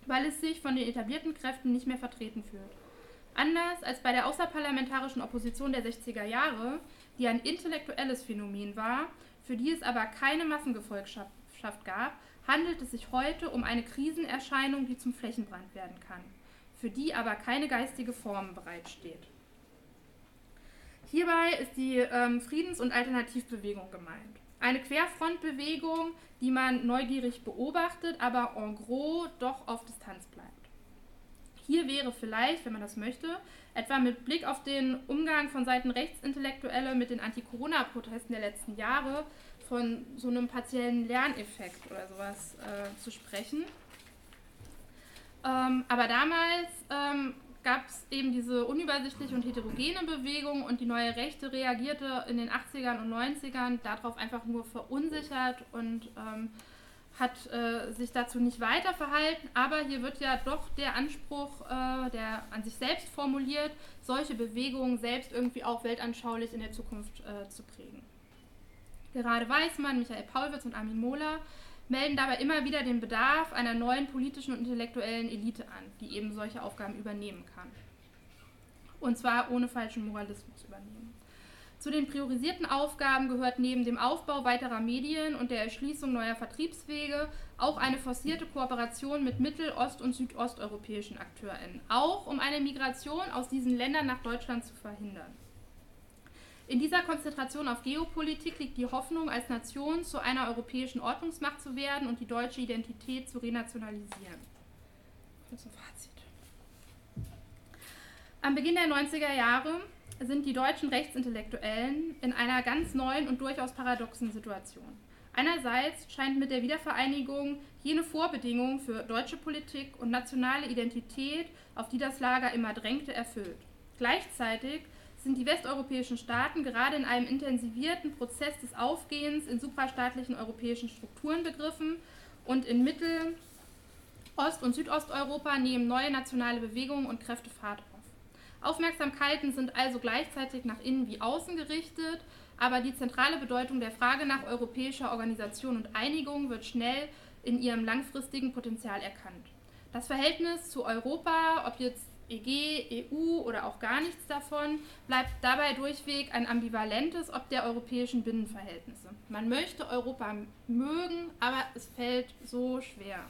weil es sich von den etablierten Kräften nicht mehr vertreten fühlt. Anders als bei der außerparlamentarischen Opposition der 60er Jahre, die ein intellektuelles Phänomen war, für die es aber keine Massengefolgschaft gab, handelt es sich heute um eine Krisenerscheinung, die zum Flächenbrand werden kann, für die aber keine geistige Form bereitsteht. Hierbei ist die ähm, Friedens- und Alternativbewegung gemeint. Eine Querfrontbewegung, die man neugierig beobachtet, aber en gros doch auf Distanz bleibt. Hier wäre vielleicht, wenn man das möchte, etwa mit Blick auf den Umgang von Seiten Rechtsintellektuelle mit den Anti-Corona-Protesten der letzten Jahre von so einem partiellen Lerneffekt oder sowas äh, zu sprechen. Ähm, aber damals ähm, gab es eben diese unübersichtliche und heterogene Bewegung und die neue Rechte reagierte in den 80ern und 90ern darauf einfach nur verunsichert und ähm, hat äh, sich dazu nicht weiter verhalten, aber hier wird ja doch der Anspruch, äh, der an sich selbst formuliert, solche Bewegungen selbst irgendwie auch weltanschaulich in der Zukunft äh, zu prägen. Gerade Weismann, Michael Paulwitz und Armin Mohler melden dabei immer wieder den Bedarf einer neuen politischen und intellektuellen Elite an, die eben solche Aufgaben übernehmen kann. Und zwar ohne falschen Moralismus übernehmen. Zu den priorisierten Aufgaben gehört neben dem Aufbau weiterer Medien und der Erschließung neuer Vertriebswege auch eine forcierte Kooperation mit mittel-, ost- und südosteuropäischen AkteurInnen, auch um eine Migration aus diesen Ländern nach Deutschland zu verhindern. In dieser Konzentration auf Geopolitik liegt die Hoffnung, als Nation zu einer europäischen Ordnungsmacht zu werden und die deutsche Identität zu renationalisieren. Kurze Fazit. Am Beginn der 90er Jahre sind die deutschen Rechtsintellektuellen in einer ganz neuen und durchaus paradoxen Situation. Einerseits scheint mit der Wiedervereinigung jene Vorbedingung für deutsche Politik und nationale Identität, auf die das Lager immer drängte, erfüllt. Gleichzeitig sind die westeuropäischen Staaten gerade in einem intensivierten Prozess des Aufgehens in suprastaatlichen europäischen Strukturen begriffen und in Mittel- Ost- und Südosteuropa nehmen neue nationale Bewegungen und Kräfte Fahrt. Aufmerksamkeiten sind also gleichzeitig nach innen wie außen gerichtet, aber die zentrale Bedeutung der Frage nach europäischer Organisation und Einigung wird schnell in ihrem langfristigen Potenzial erkannt. Das Verhältnis zu Europa, ob jetzt EG, EU oder auch gar nichts davon, bleibt dabei durchweg ein ambivalentes ob der europäischen Binnenverhältnisse. Man möchte Europa mögen, aber es fällt so schwer.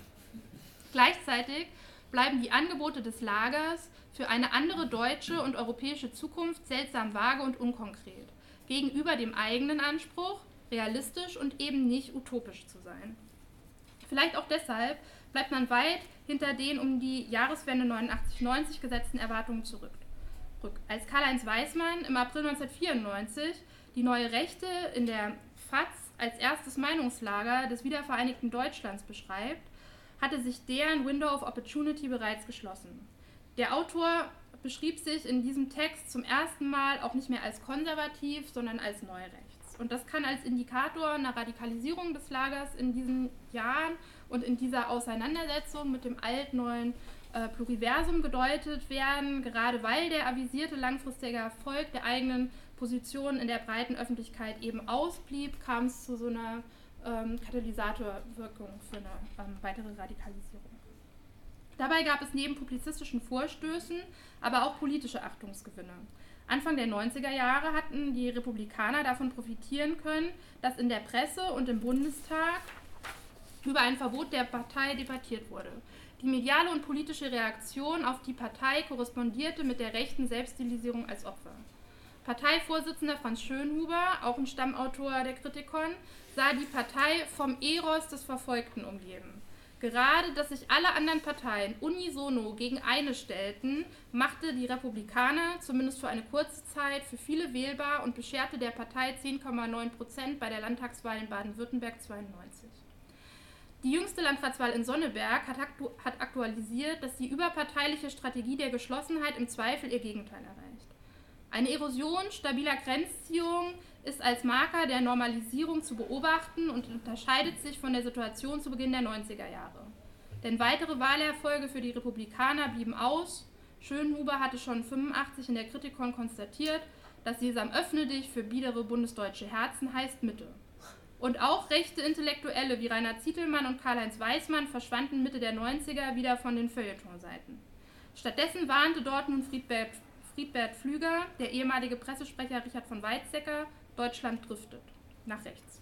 Gleichzeitig bleiben die Angebote des Lagers für eine andere deutsche und europäische Zukunft seltsam vage und unkonkret, gegenüber dem eigenen Anspruch, realistisch und eben nicht utopisch zu sein. Vielleicht auch deshalb bleibt man weit hinter den um die Jahreswende 89-90 gesetzten Erwartungen zurück. Als Karl-Heinz Weismann im April 1994 die neue Rechte in der FAZ als erstes Meinungslager des wiedervereinigten Deutschlands beschreibt, hatte sich deren Window of Opportunity bereits geschlossen. Der Autor beschrieb sich in diesem Text zum ersten Mal auch nicht mehr als konservativ, sondern als neurechts. Und das kann als Indikator einer Radikalisierung des Lagers in diesen Jahren und in dieser Auseinandersetzung mit dem alt-neuen äh, Pluriversum gedeutet werden, gerade weil der avisierte langfristige Erfolg der eigenen Position in der breiten Öffentlichkeit eben ausblieb, kam es zu so einer ähm, Katalysatorwirkung für eine ähm, weitere Radikalisierung. Dabei gab es neben publizistischen Vorstößen aber auch politische Achtungsgewinne. Anfang der 90er Jahre hatten die Republikaner davon profitieren können, dass in der Presse und im Bundestag über ein Verbot der Partei debattiert wurde. Die mediale und politische Reaktion auf die Partei korrespondierte mit der rechten Selbststilisierung als Opfer. Parteivorsitzender Franz Schönhuber, auch ein Stammautor der Kritikon, sah die Partei vom Eros des Verfolgten umgeben. Gerade, dass sich alle anderen Parteien unisono gegen eine stellten, machte die Republikaner zumindest für eine kurze Zeit für viele wählbar und bescherte der Partei 10,9 Prozent bei der Landtagswahl in Baden-Württemberg 92. Die jüngste Landratswahl in Sonneberg hat, aktu hat aktualisiert, dass die überparteiliche Strategie der Geschlossenheit im Zweifel ihr Gegenteil erreicht. Eine Erosion stabiler Grenzziehungen ist als Marker der Normalisierung zu beobachten und unterscheidet sich von der Situation zu Beginn der 90er Jahre. Denn weitere Wahlerfolge für die Republikaner blieben aus. Schönhuber hatte schon 85 in der Kritikon konstatiert, dass Sesam öffne dich für biedere bundesdeutsche Herzen heißt Mitte. Und auch rechte Intellektuelle wie Rainer Zietelmann und Karl-Heinz Weismann verschwanden Mitte der 90er wieder von den Feuilletonseiten. Stattdessen warnte dort nun Friedbert, Friedbert Flüger, der ehemalige Pressesprecher Richard von Weizsäcker, Deutschland driftet nach rechts.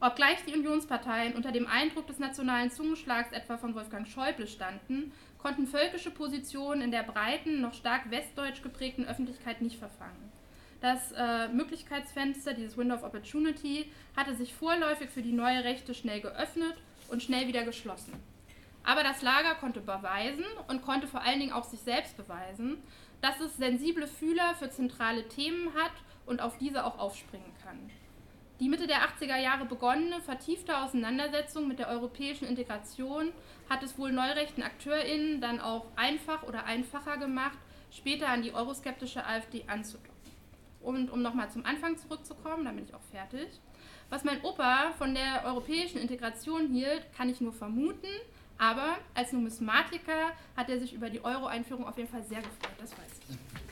Obgleich die Unionsparteien unter dem Eindruck des nationalen Zungenschlags etwa von Wolfgang Schäuble standen, konnten völkische Positionen in der breiten, noch stark westdeutsch geprägten Öffentlichkeit nicht verfangen. Das äh, Möglichkeitsfenster, dieses Window of Opportunity, hatte sich vorläufig für die neue Rechte schnell geöffnet und schnell wieder geschlossen. Aber das Lager konnte beweisen und konnte vor allen Dingen auch sich selbst beweisen, dass es sensible Fühler für zentrale Themen hat und auf diese auch aufspringen kann. Die Mitte der 80er Jahre begonnene, vertiefte Auseinandersetzung mit der europäischen Integration hat es wohl neurechten AkteurInnen dann auch einfach oder einfacher gemacht, später an die euroskeptische AfD anzudocken. Und um nochmal zum Anfang zurückzukommen, dann bin ich auch fertig. Was mein Opa von der europäischen Integration hielt, kann ich nur vermuten, aber als Numismatiker hat er sich über die Euro-Einführung auf jeden Fall sehr gefreut, das weiß ich.